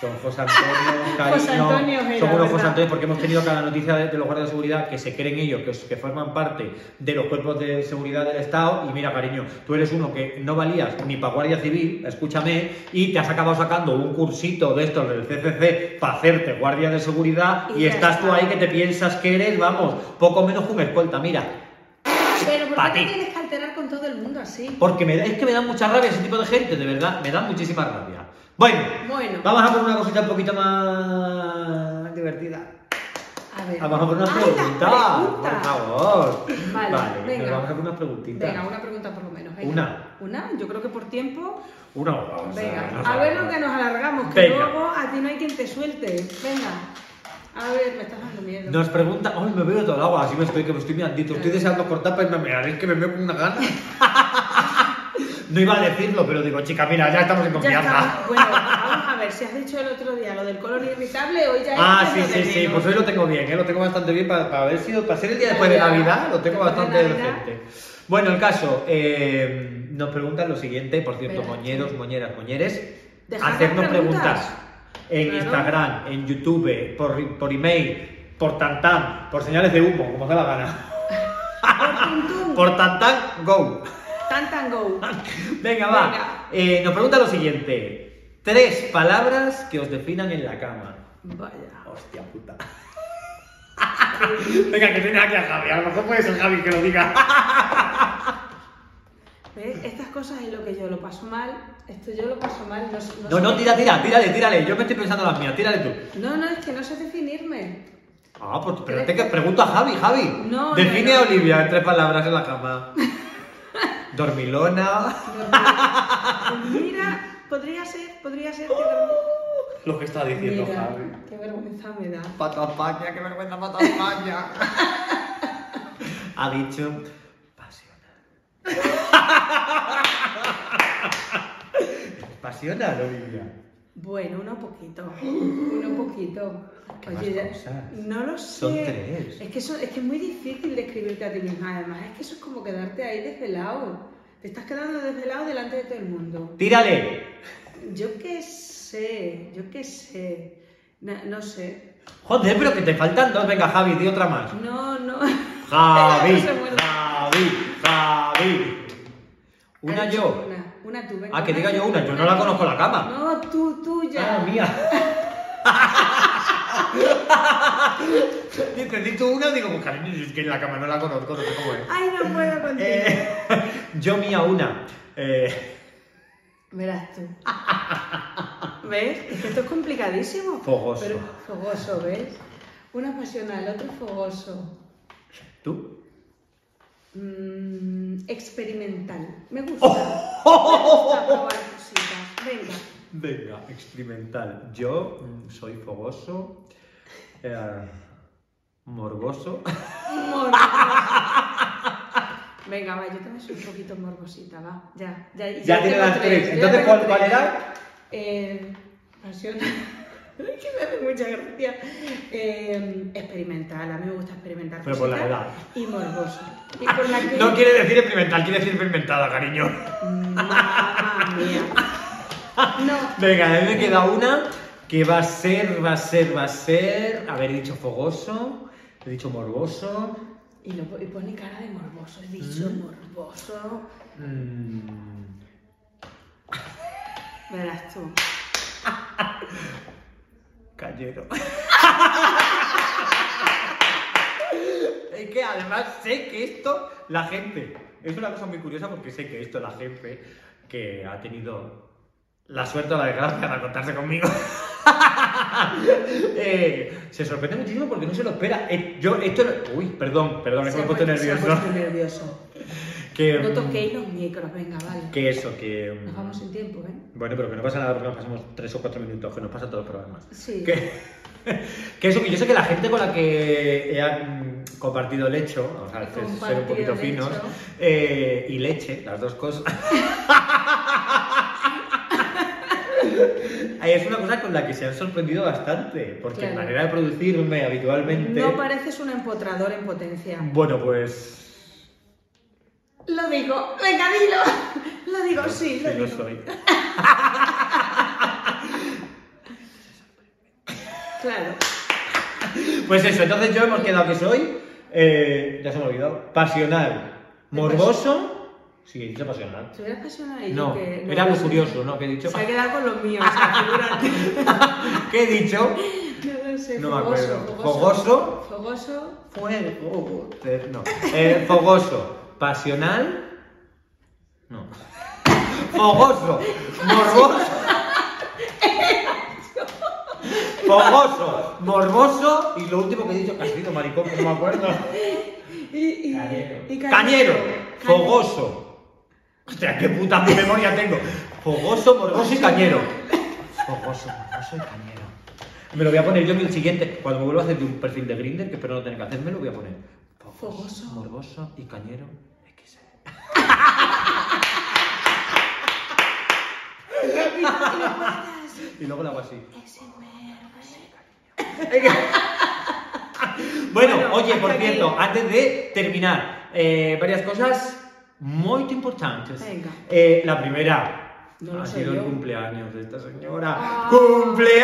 Son José Antonio, cariño. José Antonio, son unos José ¿verdad? Antonio porque hemos tenido cada noticia de, de los guardias de seguridad que se creen ellos, que, que forman parte de los cuerpos de seguridad del Estado. Y mira, cariño, tú eres uno que no valías ni para Guardia Civil, escúchame, y te has acabado sacando un cursito de estos del CCC para hacerte guardia de seguridad y, Y estás tú está. ahí que te piensas que eres, vamos, poco menos que un escolta, mira. Pero ¿por qué todo el mundo así? Porque me da- es que me da mucha rabia ese tipo de gente, de verdad, me da muchísima rabia. Bueno, Bueno, vamos a por una cosita un poquito más divertida. a ver. Vamos a por unas ¡Ay, las preguntas, por favor. Vale, venga. vamos a por unas preguntitas. Venga, una pregunta por lo menos. venga. Una. ¿Una? Yo creo que por tiempo. Una o dos, Venga, a ver lo que nos alargamos, que Venga. luego a ti no hay quien te suelte. Venga. A ver, me estás dando miedo. Nos pregunta, ay, me veo todo el agua, así me estoy, que me estoy mirandito. Estoy deseando cortar para irme a mirar, es que me veo con una gana. no iba a decirlo, pero digo, chica, mira, ya estamos en Ya confianza. está. Bueno, vamos a ver, si has dicho el otro día lo del colon irritable, hoy ya Ah, sí, sí, sí, pues hoy lo tengo bien, ¿eh? lo tengo bastante bien para, para haber sido, para ser el día después de Navidad. Navidad, lo tengo Después de bastante Navidad. decente. Bueno, el caso, eh, nos preguntan lo siguiente, por cierto, Espera. moñeros, moñeras, moñeres, Dejadnos hacernos preguntas. preguntas. En Claro. Instagram, en YouTube, por, por email, por tantam, por señales de humo, como da la gana. Por tantam, go. Tan tan go. Venga, va. Venga. Eh, nos pregunta lo siguiente. Tres palabras que os definan en la cama. Vaya. Hostia puta. Venga, que tiene aquí a Javi. A lo mejor puede ser Javi que lo diga. ¿Ves? Estas cosas es lo que yo lo paso mal. Esto yo lo paso mal. No, sé- No, sé- no, tira, tira, tírale, tírale. Yo me estoy pensando las mías, tírale tú. No, no, es que no sé definirme. Ah, pues espérate que pregunto a Javi, Javi. No, Define no, a no. Olivia en tres palabras en la cama. Dormilona. Pues mira, podría ser, podría ser que Lo que está diciendo Mira, Javi. qué vergüenza me da. Pato a España, qué vergüenza, pato a España. ha dicho pasional. ¿Es pasional, Olivia? Bueno, uno poquito. Uno poquito. ¿Qué más cosas? no lo sé. Son tres. Es que, eso, es que es muy difícil describirte a ti misma. Además, es que eso es como quedarte ahí desvelado. Te estás quedando desvelado delante de todo el mundo. ¡Tírale! Yo qué sé, yo qué sé. No, no sé. Joder, pero que te faltan dos. Venga, Javi, di otra más. No, no. Javi. Javi, Javi. Una yo. Una, una tú, venga. Ah, que diga yo una, yo no la conozco la cama. No, tú, tuya. Ah, mía. Dice, di tú una, digo, pues cariño, es que en la cama no la conozco, no sé cómo es. Ay, no puedo contigo. Eh, yo mía una. Eh, Verás tú. ¿Ves? Es que esto es complicadísimo. Fogoso. Pero, fogoso, ¿ves? Una pasional, otro fogoso. ¿Tú? Mm, experimental. Me gusta. Oh. Me gusta probar cositas. Venga. Venga, experimental. Yo mm, soy fogoso, eh, morboso. Morboso. Venga, va, yo también soy un poquito morbosita, va. Ya, ya. Ya tiene las tres. Entonces, ¿cuál, cuál era? Eh, pasión. Es que me hace mucha gracia. Eh, experimental, a mí me gusta experimentar. Pero por la edad. Y morboso. Y por la que. No quiere decir experimental, quiere decir experimentada, cariño. Mamma mía. No. Venga, a mí me queda una que va a ser, va a ser, va a ser. Haber dicho fogoso, he dicho morboso. Y, lo, y pone cara de morboso. He dicho Mm. morboso. mm, Verás tú. Callero. es que además sé que esto, la gente, es una cosa muy curiosa porque sé que esto la gente que ha tenido la suerte o la desgracia de contarse conmigo, eh, se sorprende muchísimo porque no se lo espera. Eh, yo, esto, uy, perdón, perdón, me he puesto nervioso. puesto nervioso. Que, No mm, toquéis los micros, venga, vale. que eso, que... mm, Nos vamos sin tiempo, ¿eh? Bueno, pero que no pasa nada porque nos pasamos tres o cuatro minutos, que nos pasa todos los programas. Sí. Que, que eso, que yo sé que la gente con la que he mm, compartido lecho, vamos a ser- ser un poquito finos, eh, y leche, las dos cosas. Es una cosa con la que se han sorprendido bastante, porque Claro. la manera de producirme habitualmente. No pareces un empotrador en potencia. Bueno, pues. Lo digo, venga, dilo. Lo digo, sí, lo sí lo digo. soy. Claro. Pues eso, entonces yo hemos quedado que soy, eh, ya se me ha olvidado, pasional, morboso. Sí, he dicho pasional. ¿Te hubieras pasional y No, que era no sé. curioso, ¿no? ¿Qué he dicho? Se ha quedado con los míos, o sea, figúrate. ¿Qué he dicho? No lo sé, No me fogoso, acuerdo. fogoso. Fogoso. Fuego. No. Eh, fogoso, pasional. No. Fogoso, morboso. Fogoso, morboso y lo último que he dicho, que ha sido maricón, no me acuerdo. Y, y, Cañero. y Cañero, fogoso. Hostia, qué puta memoria tengo. Fogoso, morboso y cañero. Fogoso, morboso y cañero. Me lo voy a poner yo en el siguiente. Cuando me vuelva a hacer un perfil de Grinder, que espero no tener que hacerme, lo voy a poner. Fogoso. morboso y cañero. Y luego lo hago así. Bueno, Bueno, oye, por cierto, antes de terminar, eh, varias cosas muy importantes. Venga. Eh, la primera No lo ha sido el cumpleaños de esta señora. Ah. ¡Cumpleaños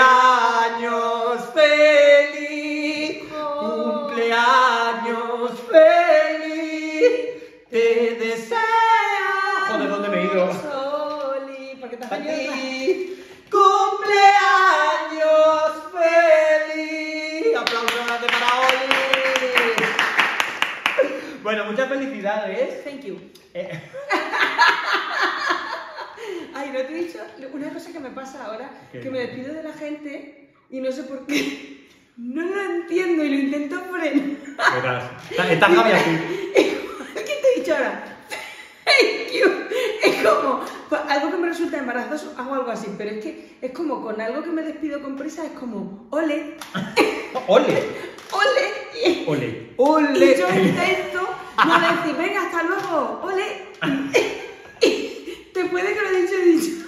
feliz! Oh. ¡Cumpleaños feliz! Te deseo. Ti. ¡Cumpleaños feliz! ¡Aplausos para Oli! Bueno, muchas felicidades. Thank you. Eh, Ay, no te he dicho una cosa que me pasa ahora, ¿Qué? que me despido de la gente y no sé por qué. No lo entiendo y lo intento frenar. verás, está- está Javi así. ¿Qué te he dicho ahora? Thank you. Es como pues, algo que me resulta embarazoso, hago algo así, pero es que es como con algo que me despido con prisa, es como ole, ¡Ole! ole. Y, ¡Ole! y ¡Ole! yo intento no decir, venga, hasta luego, ole. Y te puede que lo he dicho, he dicho.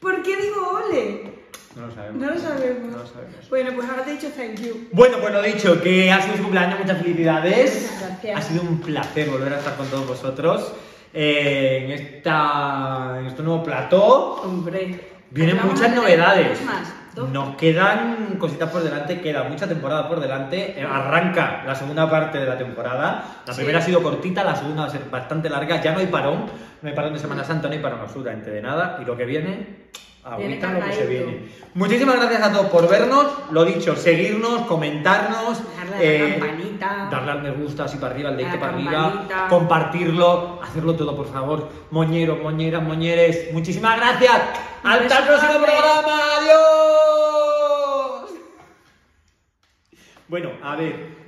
¿Por qué digo ole? No lo sabemos. No lo sabemos. No lo sabemos. Bueno, pues ahora te he dicho thank you. Bueno, pues lo dicho, que ha sido su cumpleaños, muchas felicidades. Muchas gracias. Ha sido un placer volver a estar con todos vosotros eh, en, esta, en este nuevo plató. Hombre. Vienen muchas novedades. más. Nos quedan cositas por delante, queda mucha temporada por delante. Eh, Arranca la segunda parte de la temporada. La Sí. primera ha sido cortita, la segunda va a ser bastante larga. Ya no hay parón, no hay parón de Semana Santa, no hay parón absolutamente de nada. Y lo que viene, agüita lo que se viene. Muchísimas gracias a todos por vernos. Lo dicho, seguirnos, comentarnos, Darle a la eh, campanita. darle al me gusta así para arriba, al la para arriba, compartirlo, hacerlo todo por favor. Moñeros, moñeras, moñeres. Muchísimas gracias. Hasta el próximo programa. Adiós. Bueno, a ver,